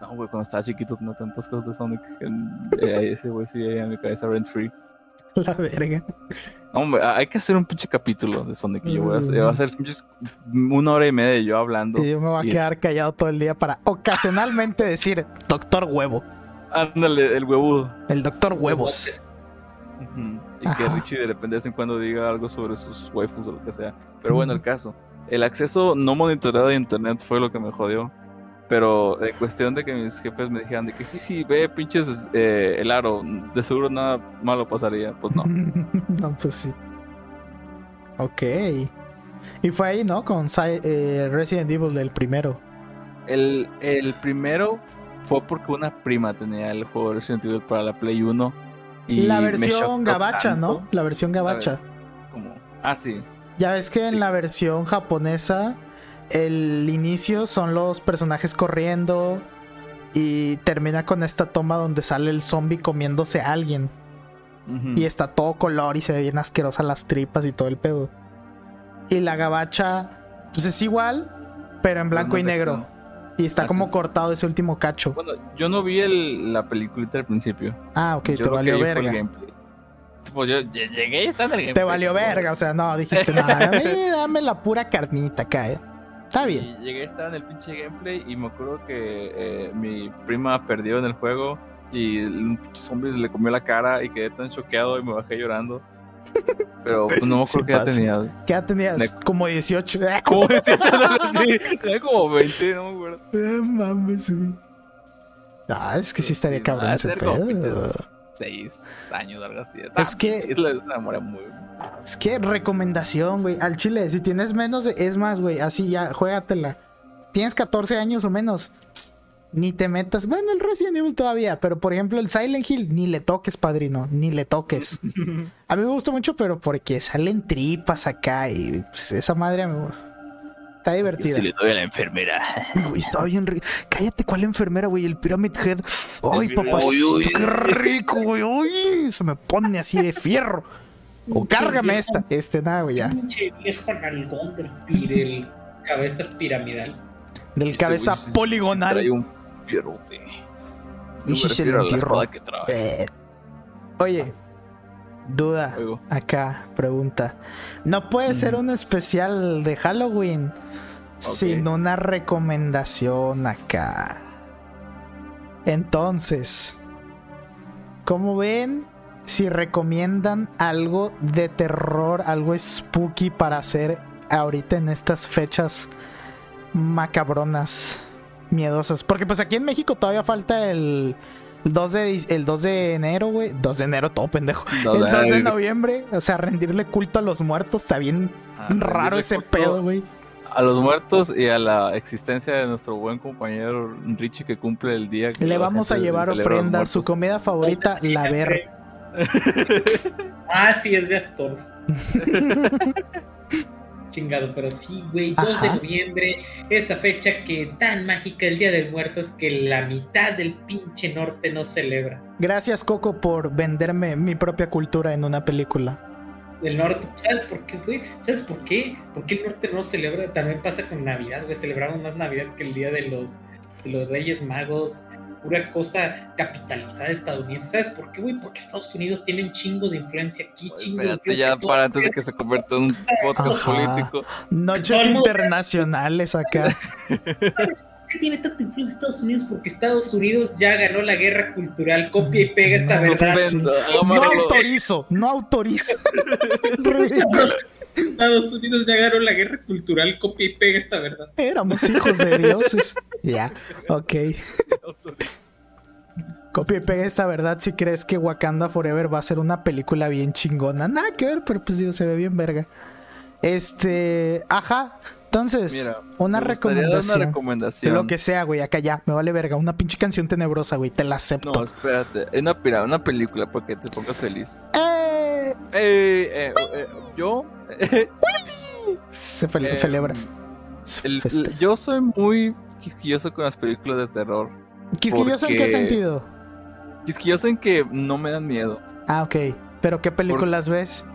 Speaker 3: No, güey, cuando estaba chiquito no tantas cosas de Sonic. en- eh, ese güey sí veía en mi cabeza rent free.
Speaker 2: la verga.
Speaker 3: No, hombre, hay que hacer un pinche capítulo de Sonic. Y yo voy a hacer,
Speaker 2: Mm.
Speaker 3: voy a hacer pinches una hora y media de yo hablando.
Speaker 2: Y yo me voy a
Speaker 3: Y-
Speaker 2: quedar callado todo el día para ocasionalmente decir Doctor Huevo.
Speaker 3: Ándale, el huevudo.
Speaker 2: El Doctor Huevos.
Speaker 3: Y que. Richie de repente de vez en cuando diga algo sobre sus waifus o lo que sea. Pero bueno, el caso. El acceso no monitoreado de internet fue lo que me jodió. Pero en cuestión de que mis jefes me dijeran de que sí, sí, ve pinches eh, el aro, de seguro nada malo pasaría. Pues no. <laughs>
Speaker 2: no, pues sí. Ok. Y fue ahí, ¿no? Con eh, Resident Evil del primero.
Speaker 3: El, el primero fue porque una prima tenía el juego de Resident Evil para la Play 1. Y
Speaker 2: la versión gabacha,
Speaker 3: tanto,
Speaker 2: ¿no? La versión gabacha.
Speaker 3: Como, ah, sí.
Speaker 2: Ya ves que en la versión japonesa el inicio son los personajes corriendo y termina con esta toma donde sale el zombie comiéndose a alguien y está todo color y se ve bien asquerosa las tripas y todo el pedo. Y la gabacha pues es igual, pero en blanco y negro. Y está
Speaker 3: Así
Speaker 2: como
Speaker 3: es.
Speaker 2: cortado ese último cacho.
Speaker 3: Bueno, yo no vi el- la peliculita al principio.
Speaker 2: Ah, ok,
Speaker 3: Yo
Speaker 2: te valió verga.
Speaker 3: Pues yo lle- llegué y está en el gameplay.
Speaker 2: Te valió verga, o sea, no, dijiste nada. dame, dame la pura carnita acá, eh. Está bien.
Speaker 3: Y llegué a estar en el pinche gameplay y me acuerdo que eh, mi prima perdió en el juego y un zombie le comió la cara y quedé tan choqueado y me bajé llorando. Pero pues, no
Speaker 2: Sí
Speaker 3: qué edad
Speaker 2: pasa.
Speaker 3: tenía.
Speaker 2: ¿Qué edad tenías? Como 18. <laughs>
Speaker 3: Como 18 años así. Tenía como 20, no me acuerdo.
Speaker 2: Eh, <laughs> mames, güey. Ah, es que sí estaría
Speaker 3: Sí,
Speaker 2: cabrón ese pedo.
Speaker 3: pinches 6 años, algo así.
Speaker 2: Es que-
Speaker 3: Es la- es una memoria muy.
Speaker 2: Es que recomendación, güey. Al chile, si tienes menos de. Es más, güey, así ya, juégatela. Tienes 14 años o menos. Ni te metas. Bueno, el Resident Evil todavía, pero por ejemplo, el Silent Hill, ni le toques, padrino. Ni le toques. <laughs> A mí me gusta mucho, pero porque salen tripas acá y pues, esa madre me. Está divertida.
Speaker 3: doy a la enfermera.
Speaker 2: Uy, estaba bien rico. Cállate, ¿cuál enfermera, güey? El Pyramid Head. Ay,
Speaker 3: uy.
Speaker 2: qué rico, güey. Uy, se me pone así de fierro. O cárgame esta. Este, nada, güey, ya.
Speaker 1: Pinche viejo nalgón del, cabeza piramidal.
Speaker 2: Del cabeza poligonal.
Speaker 3: Trae un fierrote.
Speaker 2: Y
Speaker 3: No
Speaker 2: si
Speaker 3: me
Speaker 2: se
Speaker 3: refiero a
Speaker 2: le
Speaker 3: la
Speaker 2: enterró.
Speaker 3: espada que trae.
Speaker 2: Eh. Oye, duda.
Speaker 3: Oigo.
Speaker 2: Acá, pregunta. No puede ser un especial de Halloween sin una recomendación acá. Entonces, ¿cómo ven si recomiendan algo de terror, algo spooky para hacer ahorita en estas fechas macabronas, miedosas? Porque pues aquí en México todavía falta el... el 2 de, el 2 de enero, güey. 2 de enero, todo pendejo.
Speaker 3: No,
Speaker 2: el 2 de noviembre, o sea, rendirle culto a los muertos. Está bien
Speaker 3: ah,
Speaker 2: raro ese pedo, güey.
Speaker 3: A los muertos y a la existencia de nuestro buen compañero Richie que cumple el día que
Speaker 2: Le vamos a llevar ofrenda. Su comida favorita, la ver. <laughs>
Speaker 1: Ah, sí, es de Astor. <laughs> Chingado, pero sí, güey, 2 de noviembre, esa fecha que tan mágica, el Día del Muerto, es que la mitad del pinche norte no celebra.
Speaker 2: Gracias, Coco, por venderme mi propia cultura en una película.
Speaker 1: El norte, ¿sabes por qué, güey? ¿Sabes por qué? Porque el norte no celebra, también pasa con Navidad, güey, celebramos más Navidad que el Día de los, de los Reyes Magos, pura cosa capitalizada estadounidense. ¿Sabes por qué, güey? Porque Estados Unidos tiene un chingo de influencia aquí,
Speaker 3: Oye,
Speaker 1: chingo de
Speaker 3: Espérate
Speaker 1: influencia
Speaker 3: ya para antes de que se convierta en un podcast
Speaker 2: Ajá.
Speaker 3: político.
Speaker 2: Noches internacionales acá.
Speaker 1: ¿Por <laughs> qué tiene tanta influencia Estados Unidos? Porque Estados Unidos ya ganó la guerra cultural. Copia y pega esta
Speaker 2: No,
Speaker 1: verdad.
Speaker 2: No autorizo, no autorizo. <laughs>
Speaker 1: Estados Unidos ya ganó la guerra cultural. Copia y pega esta verdad.
Speaker 2: Éramos hijos de dioses. Ya, ok. Copia y pega esta verdad si crees que Wakanda Forever va a ser una película bien chingona. Nada que ver, pero pues digo, se ve bien verga. Este, ajá. Entonces,
Speaker 3: Mira,
Speaker 2: una recomendación.
Speaker 3: Una recomendación.
Speaker 2: lo que sea, güey, acá ya, me vale verga. Una pinche canción tenebrosa, güey, te la acepto.
Speaker 3: No, espérate. Es una, pira- una película para que te pongas feliz.
Speaker 2: ¡Eh!
Speaker 3: Eh, eh, eh, yo.
Speaker 2: Se
Speaker 3: eh,
Speaker 2: celebra. Se
Speaker 3: el- yo soy muy quisquilloso con las películas de terror.
Speaker 2: ¿Quisquilloso en qué sentido?
Speaker 3: Quisquilloso en que no me dan miedo.
Speaker 2: Ah, ok. ¿Pero qué películas ves?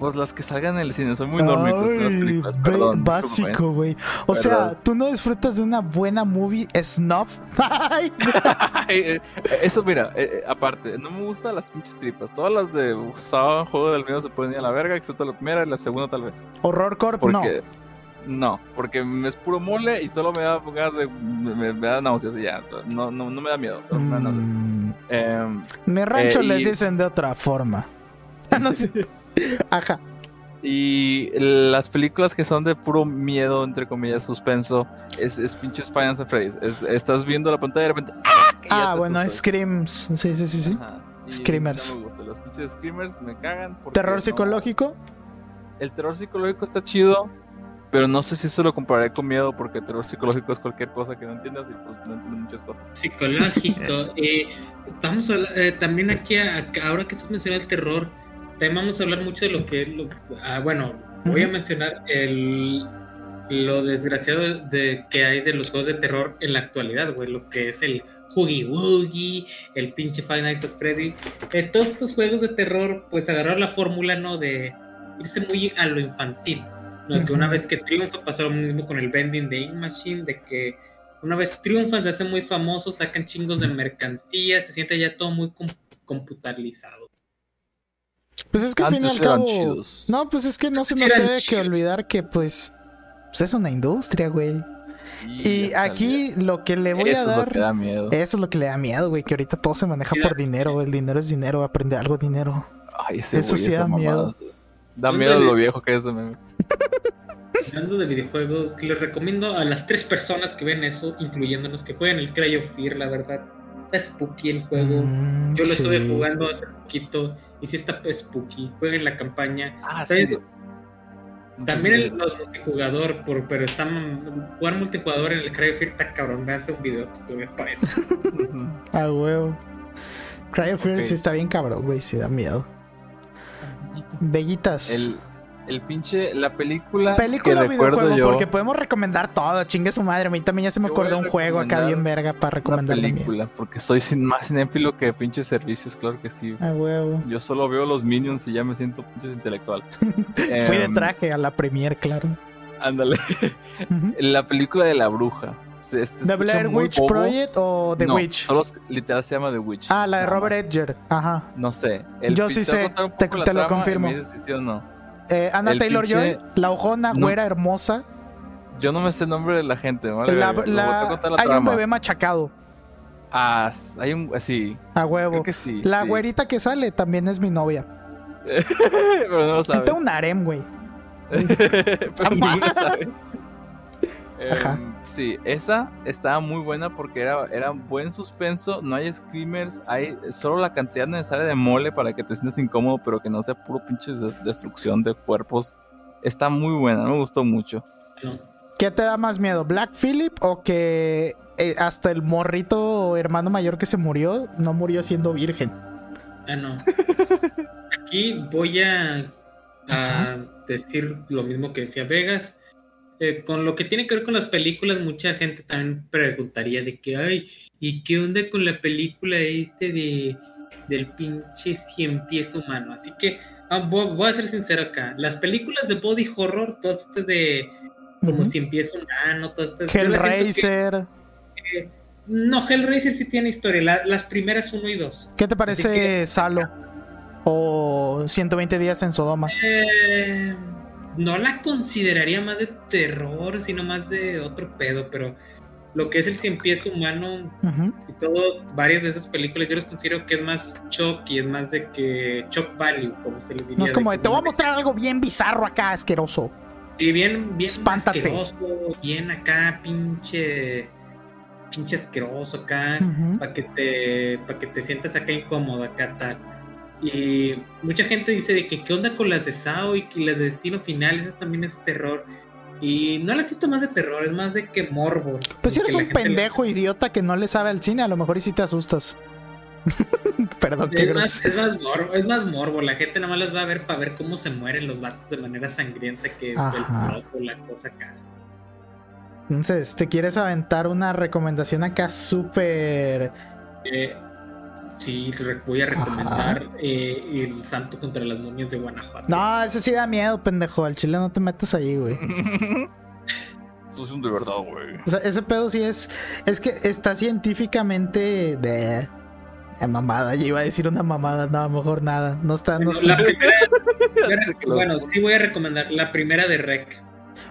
Speaker 3: Pues las que salgan en el cine, soy muy normie con las películas. Perdón,
Speaker 2: básico, güey. O sea, tú no disfrutas de una buena movie snuff. <laughs> Ay, <laughs>
Speaker 3: eh, Eso, mira, eh, eh, aparte, no me gustan las pinches tripas. Todas las de Saw, Juego del Miedo se pueden ir a la verga, excepto la primera y la segunda tal vez.
Speaker 2: Horror Corp, no.
Speaker 3: Porque, no. porque es puro mole y solo me da ganas de. Me, me da náuseas y ya. o sea, no, no, no me da miedo. solo me da náuseas.
Speaker 2: Mm,
Speaker 3: Em,
Speaker 2: mi rancho
Speaker 3: Eh, y-
Speaker 2: les dicen de otra forma. <laughs> no sé. <laughs> Ajá.
Speaker 3: Y las películas que son de puro miedo, entre comillas, suspenso, es, es pinche and Freddy's. Es- estás viendo la pantalla y de repente. ¡Ah!
Speaker 2: Ah, bueno,
Speaker 3: asustas.
Speaker 2: Screams. Sí, sí, sí, sí. Screamers.
Speaker 3: no me gusta. Los pinches Screamers me cagan.
Speaker 2: ¿Terror
Speaker 3: no-
Speaker 2: psicológico?
Speaker 3: El terror psicológico está chido, pero no sé si eso lo compararé con miedo, porque el terror psicológico es cualquier cosa que no entiendas y pues no entiendo muchas cosas.
Speaker 1: Psicológico. <laughs> eh, vamos a eh, también aquí, a- a- ahora que estás mencionando el terror, también vamos a hablar mucho de lo que. lo- ah, bueno, voy a mencionar el, lo desgraciado de, que hay de los juegos de terror en la actualidad, güey. Lo que es el Hoogie Woogie, el pinche Five Nights at Freddy. Eh, todos estos juegos de terror, pues agarraron la fórmula, ¿no? De irse muy a lo infantil. ¿no? Que una vez que triunfa, pasó lo mismo con el vending de Ink Machine, de que una vez triunfan, se hacen muy famosos, sacan chingos de mercancías, se siente ya todo muy com- computarizado.
Speaker 2: Pues es que al fin y
Speaker 3: Antes
Speaker 2: al
Speaker 3: eran
Speaker 2: cabo.
Speaker 3: chidos.
Speaker 2: No, pues es que no se nos debe que olvidar que, pues. Pues es una industria, güey. Y
Speaker 3: ya
Speaker 2: aquí lo que le voy
Speaker 3: Eso
Speaker 2: a
Speaker 3: es lo
Speaker 2: dar.
Speaker 3: que da miedo.
Speaker 2: Eso es lo que le da miedo, güey. Que ahorita todo se maneja por dinero. El dinero es dinero. Aprende algo dinero.
Speaker 3: Ay, ese
Speaker 2: eso
Speaker 3: güey,
Speaker 2: sí da miedo.
Speaker 3: mamada. Da miedo lo viejo que es ese meme.
Speaker 1: Hablando de videojuegos, les recomiendo a las tres personas que ven eso, incluyéndonos, que jueguen el Cry of Fear, la verdad. Está spooky el juego.
Speaker 2: Mm,
Speaker 1: Yo lo
Speaker 2: sí.
Speaker 1: estuve jugando hace poquito y sí está spooky. Jueguen la campaña.
Speaker 3: Ah,
Speaker 1: sí. También el, los multijugador, por, pero está jugar multijugador en el Cry of Fear está cabrón. Véanse un video tutorial para eso.
Speaker 2: A huevo. Cry of Fear sí está bien cabrón, güey. Sí da miedo. Bellitas.
Speaker 3: El, el pinche, la película,
Speaker 2: Película
Speaker 3: que
Speaker 2: videojuego,
Speaker 3: yo,
Speaker 2: porque podemos recomendar todo, chingue su madre. A mí también ya se me acordó un juego acá
Speaker 3: recomendar
Speaker 2: bien verga para mí.
Speaker 3: película, porque soy sin, más cinéfilo que pinches servicios, claro que sí.
Speaker 2: A huevo.
Speaker 3: Yo solo veo los minions y ya me siento pinches intelectual. <laughs>
Speaker 2: Fui de
Speaker 3: Em,
Speaker 2: traje a la premier, claro.
Speaker 3: Ándale. <laughs> La película de la bruja. Se- se
Speaker 2: ¿The Blair Witch
Speaker 3: bobo.
Speaker 2: Project o The
Speaker 3: no,
Speaker 2: Witch?
Speaker 3: Solo literal se llama The Witch.
Speaker 2: Ah, la de Robert. Edger. Ajá.
Speaker 3: No sé.
Speaker 2: Yo sí sé, te- te lo confirmo.
Speaker 3: me dices sí o no.
Speaker 2: Eh, Anna
Speaker 3: El
Speaker 2: Taylor Joy,
Speaker 3: pinche-
Speaker 2: la ojona,
Speaker 3: No.
Speaker 2: güera hermosa.
Speaker 3: Yo no me sé el nombre de la gente, ¿vale?
Speaker 2: La- la-
Speaker 3: la
Speaker 2: hay un bebé machacado.
Speaker 3: Ah, hay un. Sí,
Speaker 2: A huevo.
Speaker 3: creo que sí.
Speaker 2: La
Speaker 3: sí.
Speaker 2: güerita que sale también es mi novia. <laughs>
Speaker 3: Pero no lo sabe.
Speaker 2: Tengo un harem, güey. <laughs>
Speaker 3: Pero ni lo sabe. <laughs>
Speaker 2: Ajá.
Speaker 3: Em, sí, esa estaba muy buena porque era, era buen suspenso, no hay screamers, hay solo la cantidad necesaria de mole para que te sientas incómodo, pero que no sea puro pinche des- destrucción de cuerpos. Está muy buena, me gustó mucho.
Speaker 2: ¿Qué te da más miedo? ¿Black Phillip o que eh, hasta el morrito hermano mayor que se murió no murió siendo virgen?
Speaker 1: Ah, no. <laughs> Aquí voy a, a decir lo mismo que decía Vegas. Eh, con lo que tiene que ver con las películas, mucha gente también preguntaría de que, ay, ¿y qué onda con la película este de del pinche cien pies humano? Así que ah, voy, voy a ser sincero acá. Las películas de body horror, todas estas de como
Speaker 2: Ujú.
Speaker 1: cien pies humano, todas estas... siento que-
Speaker 2: Hellraiser.
Speaker 1: no, Hellraiser sí tiene historia, la- las primeras uno y dos.
Speaker 2: ¿Qué te parece
Speaker 1: que-
Speaker 2: Salo? O 120 días en Sodoma.
Speaker 1: Eh, no la consideraría más de terror, sino más de otro pedo, pero lo que es el cien pies humano y todo, varias de esas películas, yo les considero que es más shock y es más de que shock value, como se le diría.
Speaker 2: No es como de, te voy a mostrar algo bien bizarro acá, asqueroso.
Speaker 1: Sí, bien, bien
Speaker 2: Espántate.
Speaker 1: asqueroso, bien acá, pinche, pinche asqueroso acá. Para que te para que te sientas acá incómodo acá tal y mucha gente dice de que qué onda con las de Sao y que las de Destino Final esas también es terror. Y no las siento más de terror es más de que morbo.
Speaker 2: Pues si eres un pendejo idiota que no le sabe al cine, a lo mejor y si te asustas. <laughs> Perdón,
Speaker 1: la-
Speaker 2: qué
Speaker 1: es más, es más morbo es más morbo. La gente nada más las va a ver para ver cómo se mueren los vatos de manera sangrienta que el
Speaker 2: Ajá.
Speaker 1: plot o la cosa acá.
Speaker 2: Entonces, ¿te quieres aventar una recomendación acá súper...
Speaker 1: Eh, sí voy a recomendar eh, el Santo contra las momias de Guanajuato
Speaker 2: No, ese sí da miedo, pendejo. Al chile no te metas ahí, güey. <laughs>
Speaker 3: Eso es un de verdad, güey.
Speaker 2: O sea, ese pedo sí es. Es que está científicamente. De. eh, mamada, yo iba a decir una mamada, no, a lo mejor nada. No está. No
Speaker 1: Bueno,
Speaker 2: está.
Speaker 1: la primera- <laughs> sí voy a recomendar la primera de Rec.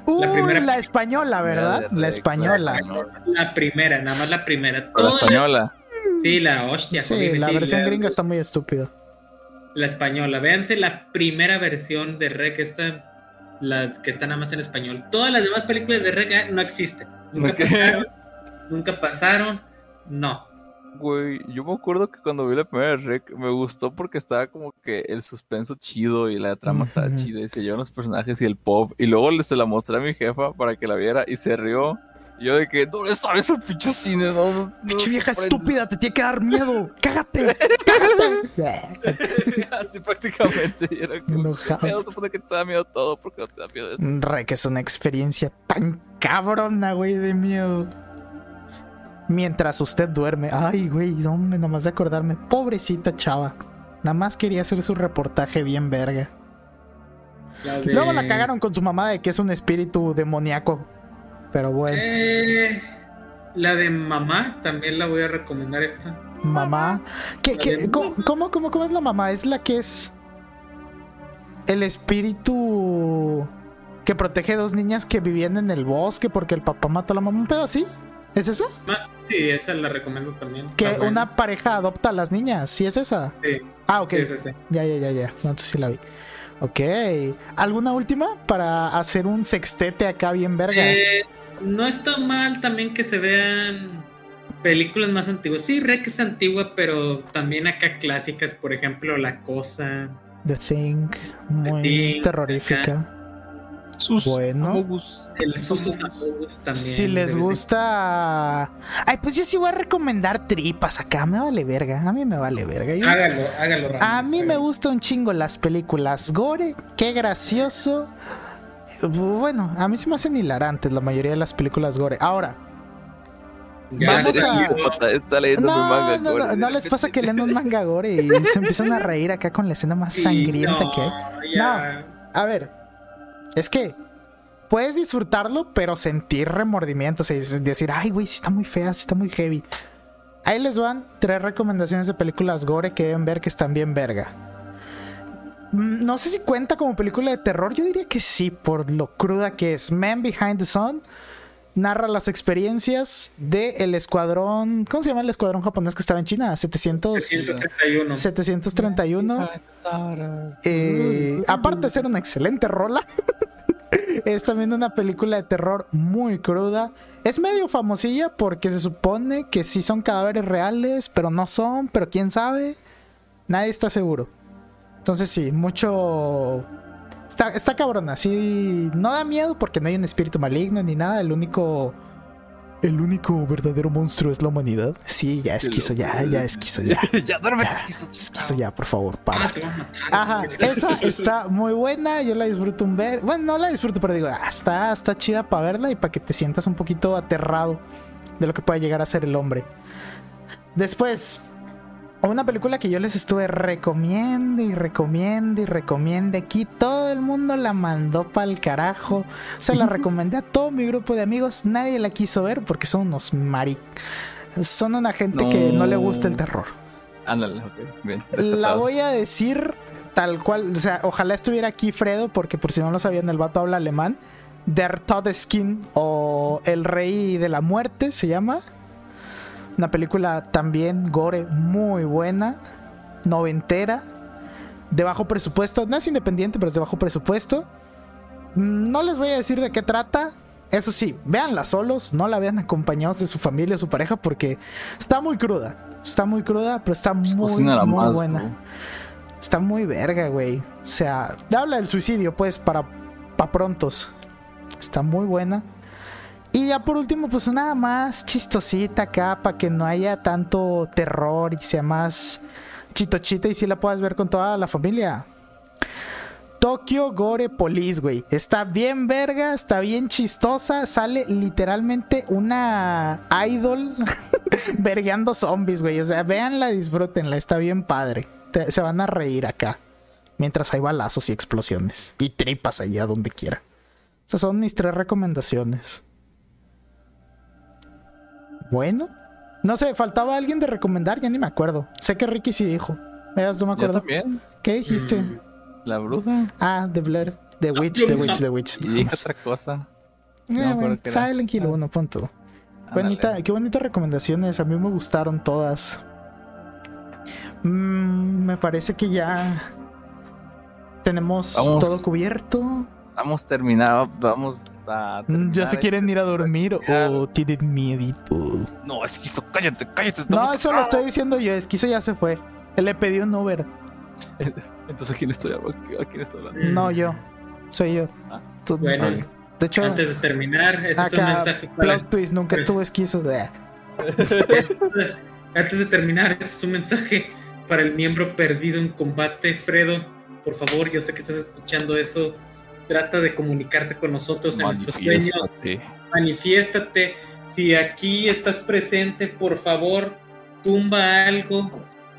Speaker 2: Uy, la,
Speaker 1: primera-
Speaker 2: española, ¿verdad? La española.
Speaker 3: española.
Speaker 1: La primera, nada más la primera.
Speaker 3: La española.
Speaker 1: Sí, la hostia.
Speaker 2: Sí,
Speaker 1: joder,
Speaker 2: la
Speaker 1: sí,
Speaker 2: versión
Speaker 1: la-
Speaker 2: gringa está muy estúpida.
Speaker 1: la española. Véanse la primera versión de Rec, esta, la que está nada más en español. Todas las demás películas de Rec ah, no existen. Nunca pasaron. Nunca pasaron. No.
Speaker 3: Güey, yo me acuerdo que cuando vi la primera Rec me gustó porque estaba como que el suspenso chido y la trama estaba chida y se llevan los personajes y el pop. Y luego se la mostré a mi jefa para que la viera y se rió. Y yo de que, no le sabes el pinche cine, no. no
Speaker 2: pinche vieja estúpida, te tiene que dar miedo. Cágate, <laughs> cágate.
Speaker 3: Así prácticamente. Y era como,
Speaker 2: Enojado.
Speaker 3: supone que te da miedo todo porque no te da miedo esto.
Speaker 2: Rec es una experiencia tan cabrona, güey, de miedo. Mientras usted duerme. Ay, güey, hombre, nada más de acordarme. Pobrecita chava. Nada más quería hacer su reportaje bien verga.
Speaker 1: La de-
Speaker 2: Luego la cagaron con su mamá de que es un espíritu demoníaco. Pero bueno,
Speaker 1: Eh, la de mamá, también la voy a recomendar esta.
Speaker 2: mamá. ¿Qué, qué- cómo, cómo, cómo- cómo es la mamá? Es la que es el espíritu que protege dos niñas que vivían en el bosque porque el papá mató a la mamá. ¿Un pedo así? ¿Es esa?
Speaker 1: Sí, esa la recomiendo también.
Speaker 2: Que
Speaker 1: Está
Speaker 2: una pareja adopta a las niñas. ¿Sí es esa?
Speaker 1: Sí,
Speaker 2: Ah, ok.
Speaker 1: sí, sí, sí.
Speaker 2: Ya, ya, ya, ya. No, entonces sí la vi. Ok. ¿Alguna última para hacer un sextete acá bien verga?
Speaker 1: Eh, no está mal también que se vean películas más antiguas. Sí, Rec es antigua, pero también acá clásicas, por ejemplo, La Cosa.
Speaker 2: The Thing. Muy
Speaker 1: Thing,
Speaker 2: terrorífica.
Speaker 3: Sus
Speaker 2: Bueno.
Speaker 3: amogus.
Speaker 1: El Susus Amogus también.
Speaker 2: Si les gusta. Ay, pues yo sí voy a recomendar tripas acá. Me vale verga. A mí me vale verga. Yo-
Speaker 1: Hágalo, hágalo, Ramírez,
Speaker 2: A mí me gusta un chingo las películas gore, qué gracioso. Bueno, a mí se me hacen hilarantes la mayoría de las películas gore. Ahora,
Speaker 1: Ya,
Speaker 2: vamos
Speaker 1: ya,
Speaker 2: a-
Speaker 3: Psicópata, Está leyendo mi
Speaker 2: no,
Speaker 3: manga.
Speaker 2: no,
Speaker 3: gore,
Speaker 2: no,
Speaker 3: de
Speaker 2: no les pasa que leen un manga gore y se empiezan a reír acá con la escena más
Speaker 1: Sí,
Speaker 2: sangrienta
Speaker 1: no,
Speaker 2: que hay.
Speaker 1: ya.
Speaker 2: A ver, es que puedes disfrutarlo, pero sentir remordimiento, o sea, es decir, ay, güey, sí está muy fea, sí está muy heavy. Ahí les van tres recomendaciones de películas gore que deben ver que están bien verga. Mm, No sé si cuenta como película de terror, yo diría que sí, por lo cruda que es. Man Behind the Sun narra las experiencias del escuadrón, ¿cómo se llama el escuadrón japonés que estaba en China? 700,
Speaker 1: 771.
Speaker 2: 731. Eh, aparte de ser una excelente rola, <laughs> es también una película de terror muy cruda. Es medio famosilla porque se supone que sí son cadáveres reales, pero no son, pero quién sabe. Nadie está seguro. Entonces sí, mucho... Está, está cabrona, sí. No da miedo porque no hay un espíritu maligno ni nada. El único... El único verdadero monstruo es la humanidad. Sí, ya esquizo, ya, <laughs> ya esquizo, ya.
Speaker 3: ya duérmete,
Speaker 2: Ya,
Speaker 3: esquizo,
Speaker 2: Esquizo ya, por favor, para.
Speaker 1: Ah.
Speaker 2: Ajá, esa está muy buena, yo la disfruto un ver. Bueno, no la disfruto, pero digo, ah, está, está chida para verla y para que te sientas un poquito aterrado de lo que puede llegar a ser el hombre. Después, una película que yo les estuve recomiendo y recomiendo y recomiendo aquí. Todo el mundo la mandó para el carajo. Se la recomendé a todo mi grupo de amigos. Nadie la quiso ver porque son unos maric. Son una gente que no le gusta el terror.
Speaker 3: Ándale, ok, bien.
Speaker 2: La voy a decir tal cual, o sea, ojalá estuviera aquí Fredo, porque por si no lo sabían, el vato habla alemán. Der Todeskin o El Rey de la Muerte se llama. Una película también gore muy buena, noventera, de bajo presupuesto. No es independiente, pero es de bajo presupuesto. Mm, No les voy a decir de qué trata. Eso sí, véanla solos, no la vean acompañados de su familia o su pareja porque está muy cruda. Está muy cruda, pero está muy,
Speaker 3: Cocínala
Speaker 2: muy
Speaker 3: más,
Speaker 2: buena.
Speaker 3: bro.
Speaker 2: Está muy verga, güey. O sea, habla del suicidio, pues, para, pa prontos. Está muy buena. Y ya por último, pues una más chistosita acá, para que no haya tanto terror y sea más chitochita y si la puedas ver con toda la familia. Tokyo Gore Police, güey. Está bien verga, está bien chistosa. Sale literalmente una idol <laughs> vergueando zombies, güey. O sea, véanla, disfrútenla, está bien padre. Se van a reír acá. Mientras hay balazos y explosiones. Y tripas allá donde quiera. Esas son mis tres recomendaciones. Bueno. No sé, faltaba alguien de recomendar, ya ni me acuerdo. Sé que Ricky sí dijo. Veas, no me
Speaker 3: Yo
Speaker 2: acuerdo.
Speaker 3: también.
Speaker 2: ¿Qué dijiste?
Speaker 1: Mm,
Speaker 3: La bruja.
Speaker 2: Ah, The Blur. The Witch, The Witch, The Witch.
Speaker 3: Y dije otra cosa.
Speaker 2: Eh,
Speaker 3: no
Speaker 2: bueno. Silent Hill
Speaker 3: Ah.
Speaker 2: 1, punto. Bonita, qué bonitas recomendaciones. A mí me gustaron todas. Mm, me parece que ya tenemos
Speaker 3: Vamos.
Speaker 2: todo cubierto.
Speaker 3: Vamos terminado, vamos a.
Speaker 2: Mm, Ya se quieren ir a dormir o tienen miedito.
Speaker 3: este- No, esquizo, cállate, cállate.
Speaker 2: No, eso lo estoy diciendo yo. Esquizo ya se fue. Le pedí un Uber.
Speaker 3: Entonces, ¿a quién estoy hablando? ¿A quién estoy hablando?
Speaker 2: No, yo. Soy yo.
Speaker 3: Ah,
Speaker 2: Tú-
Speaker 1: Bueno,
Speaker 3: Vale.
Speaker 2: de hecho,
Speaker 1: antes de terminar, este es un mensaje para.
Speaker 2: plot twist, nunca estuvo esquizo. Eh,
Speaker 1: Este- antes de terminar, este es un mensaje para el miembro perdido en combate, Fredo. Por favor, yo sé que estás escuchando eso. Trata de comunicarte con nosotros en nuestros sueños.
Speaker 3: Manifiéstate.
Speaker 1: Manifiéstate. Si aquí estás presente, por favor, tumba algo.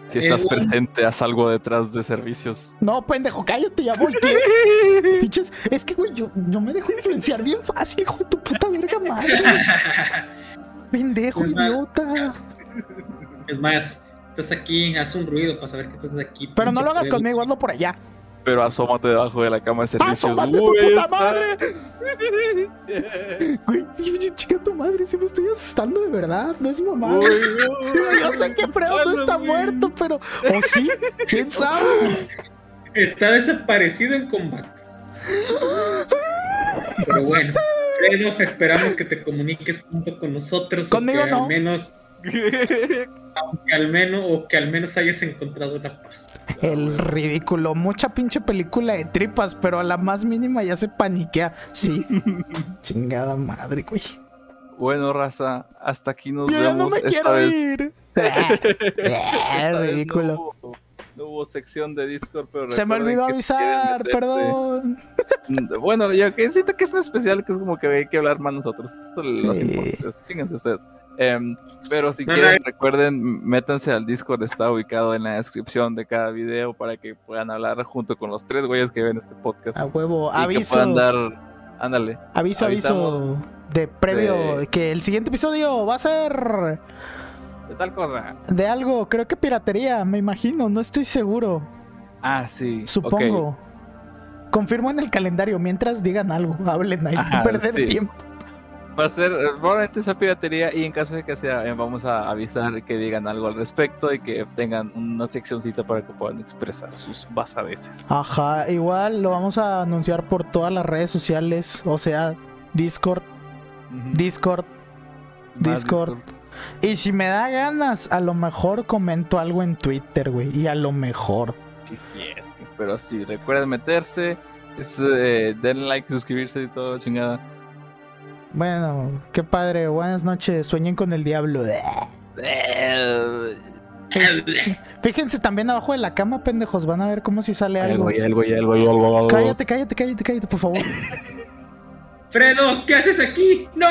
Speaker 3: Si estás
Speaker 1: Eh,
Speaker 3: presente, haz algo detrás de servicios.
Speaker 2: No, pendejo, cállate, ya <laughs> volteé. Pinches, es que, güey, yo, yo me dejo influenciar bien fácil, hijo de tu puta verga madre. <laughs> Pendejo,
Speaker 1: Es más,
Speaker 2: idiota.
Speaker 1: Es más, estás aquí, haz un ruido para saber que estás aquí.
Speaker 2: Pero no lo hagas conmigo, hazlo por allá.
Speaker 3: Pero asómate debajo de la cama de servicios.
Speaker 2: ¡Asómate tu puta madre! <laughs> Güey, chica tu madre, si me estoy asustando de verdad, no es mamá.
Speaker 3: Uy, uy, <laughs>
Speaker 2: Yo sé que Fredo no está muerto, pero. ¿O sí? ¿Quién <laughs> sabe?
Speaker 1: Está desaparecido en combate. Pero bueno, Fredo, esperamos que te comuniques junto con nosotros. o
Speaker 2: Conmigo
Speaker 1: que
Speaker 2: no.
Speaker 1: Al menos, que al menos, o que al menos hayas encontrado la paz. <laughs>
Speaker 2: El ridículo. Mucha pinche película de tripas, pero a la más mínima ya se paniquea. Sí. <laughs> Chingada madre, güey.
Speaker 3: Bueno, raza, hasta aquí nos
Speaker 2: Yo ya no
Speaker 3: vemos.
Speaker 2: me
Speaker 3: esta
Speaker 2: quiero
Speaker 3: vez,
Speaker 2: ir. <laughs>
Speaker 3: esta
Speaker 2: Eh,
Speaker 3: vez
Speaker 2: ridículo.
Speaker 3: No no hubo sección de Discord, pero
Speaker 2: Se me olvidó avisar, perdón. <laughs>
Speaker 3: Bueno, yo que siento que es un especial que es como que hay que hablar más nosotros. Los
Speaker 2: Sí.
Speaker 3: importa, Chinguense ustedes. Em, pero si
Speaker 1: No,
Speaker 3: quieren,
Speaker 1: no.
Speaker 3: recuerden, métanse al Discord, está ubicado en la descripción de cada video para que puedan hablar junto con los tres güeyes que ven este podcast.
Speaker 2: A huevo,
Speaker 3: y que
Speaker 2: aviso.
Speaker 3: puedan dar. Ándale.
Speaker 2: Aviso, aviso. De previo,
Speaker 3: de-
Speaker 2: que el siguiente episodio va a ser
Speaker 3: tal cosa.
Speaker 2: de algo, creo que piratería, me imagino, no estoy seguro.
Speaker 3: Ah, sí.
Speaker 2: Supongo. Confirmo en el calendario, mientras digan algo, <laughs> hablen ahí,
Speaker 3: Ajá,
Speaker 2: perder
Speaker 3: sí.
Speaker 2: tiempo.
Speaker 3: Va a ser probablemente esa piratería y en caso de que sea, eh, vamos a avisar que digan algo al respecto y que tengan una seccioncita para que puedan expresar sus basadeces.
Speaker 2: Ajá, igual lo vamos a anunciar por todas las redes sociales, o sea, Discord. Discord. Discord. Y si me da ganas, a lo mejor comento algo en Twitter, güey, y a lo mejor.
Speaker 3: Y sí, es que, pero sí, recuerden meterse, es, eh, denle like, suscribirse y toda la chingada.
Speaker 2: Bueno, qué padre, buenas noches, sueñen con el diablo. <laughs> Fíjense también abajo de la cama, pendejos, van a ver cómo si sale algo.
Speaker 3: algo, hay algo, hay algo, hay algo, hay algo.
Speaker 2: Cállate, cállate, cállate, cállate, por favor.
Speaker 1: Fredo, ¿qué haces aquí? ¡No!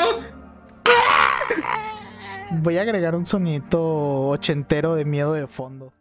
Speaker 2: Voy a agregar un sonidito ochentero de miedo de fondo.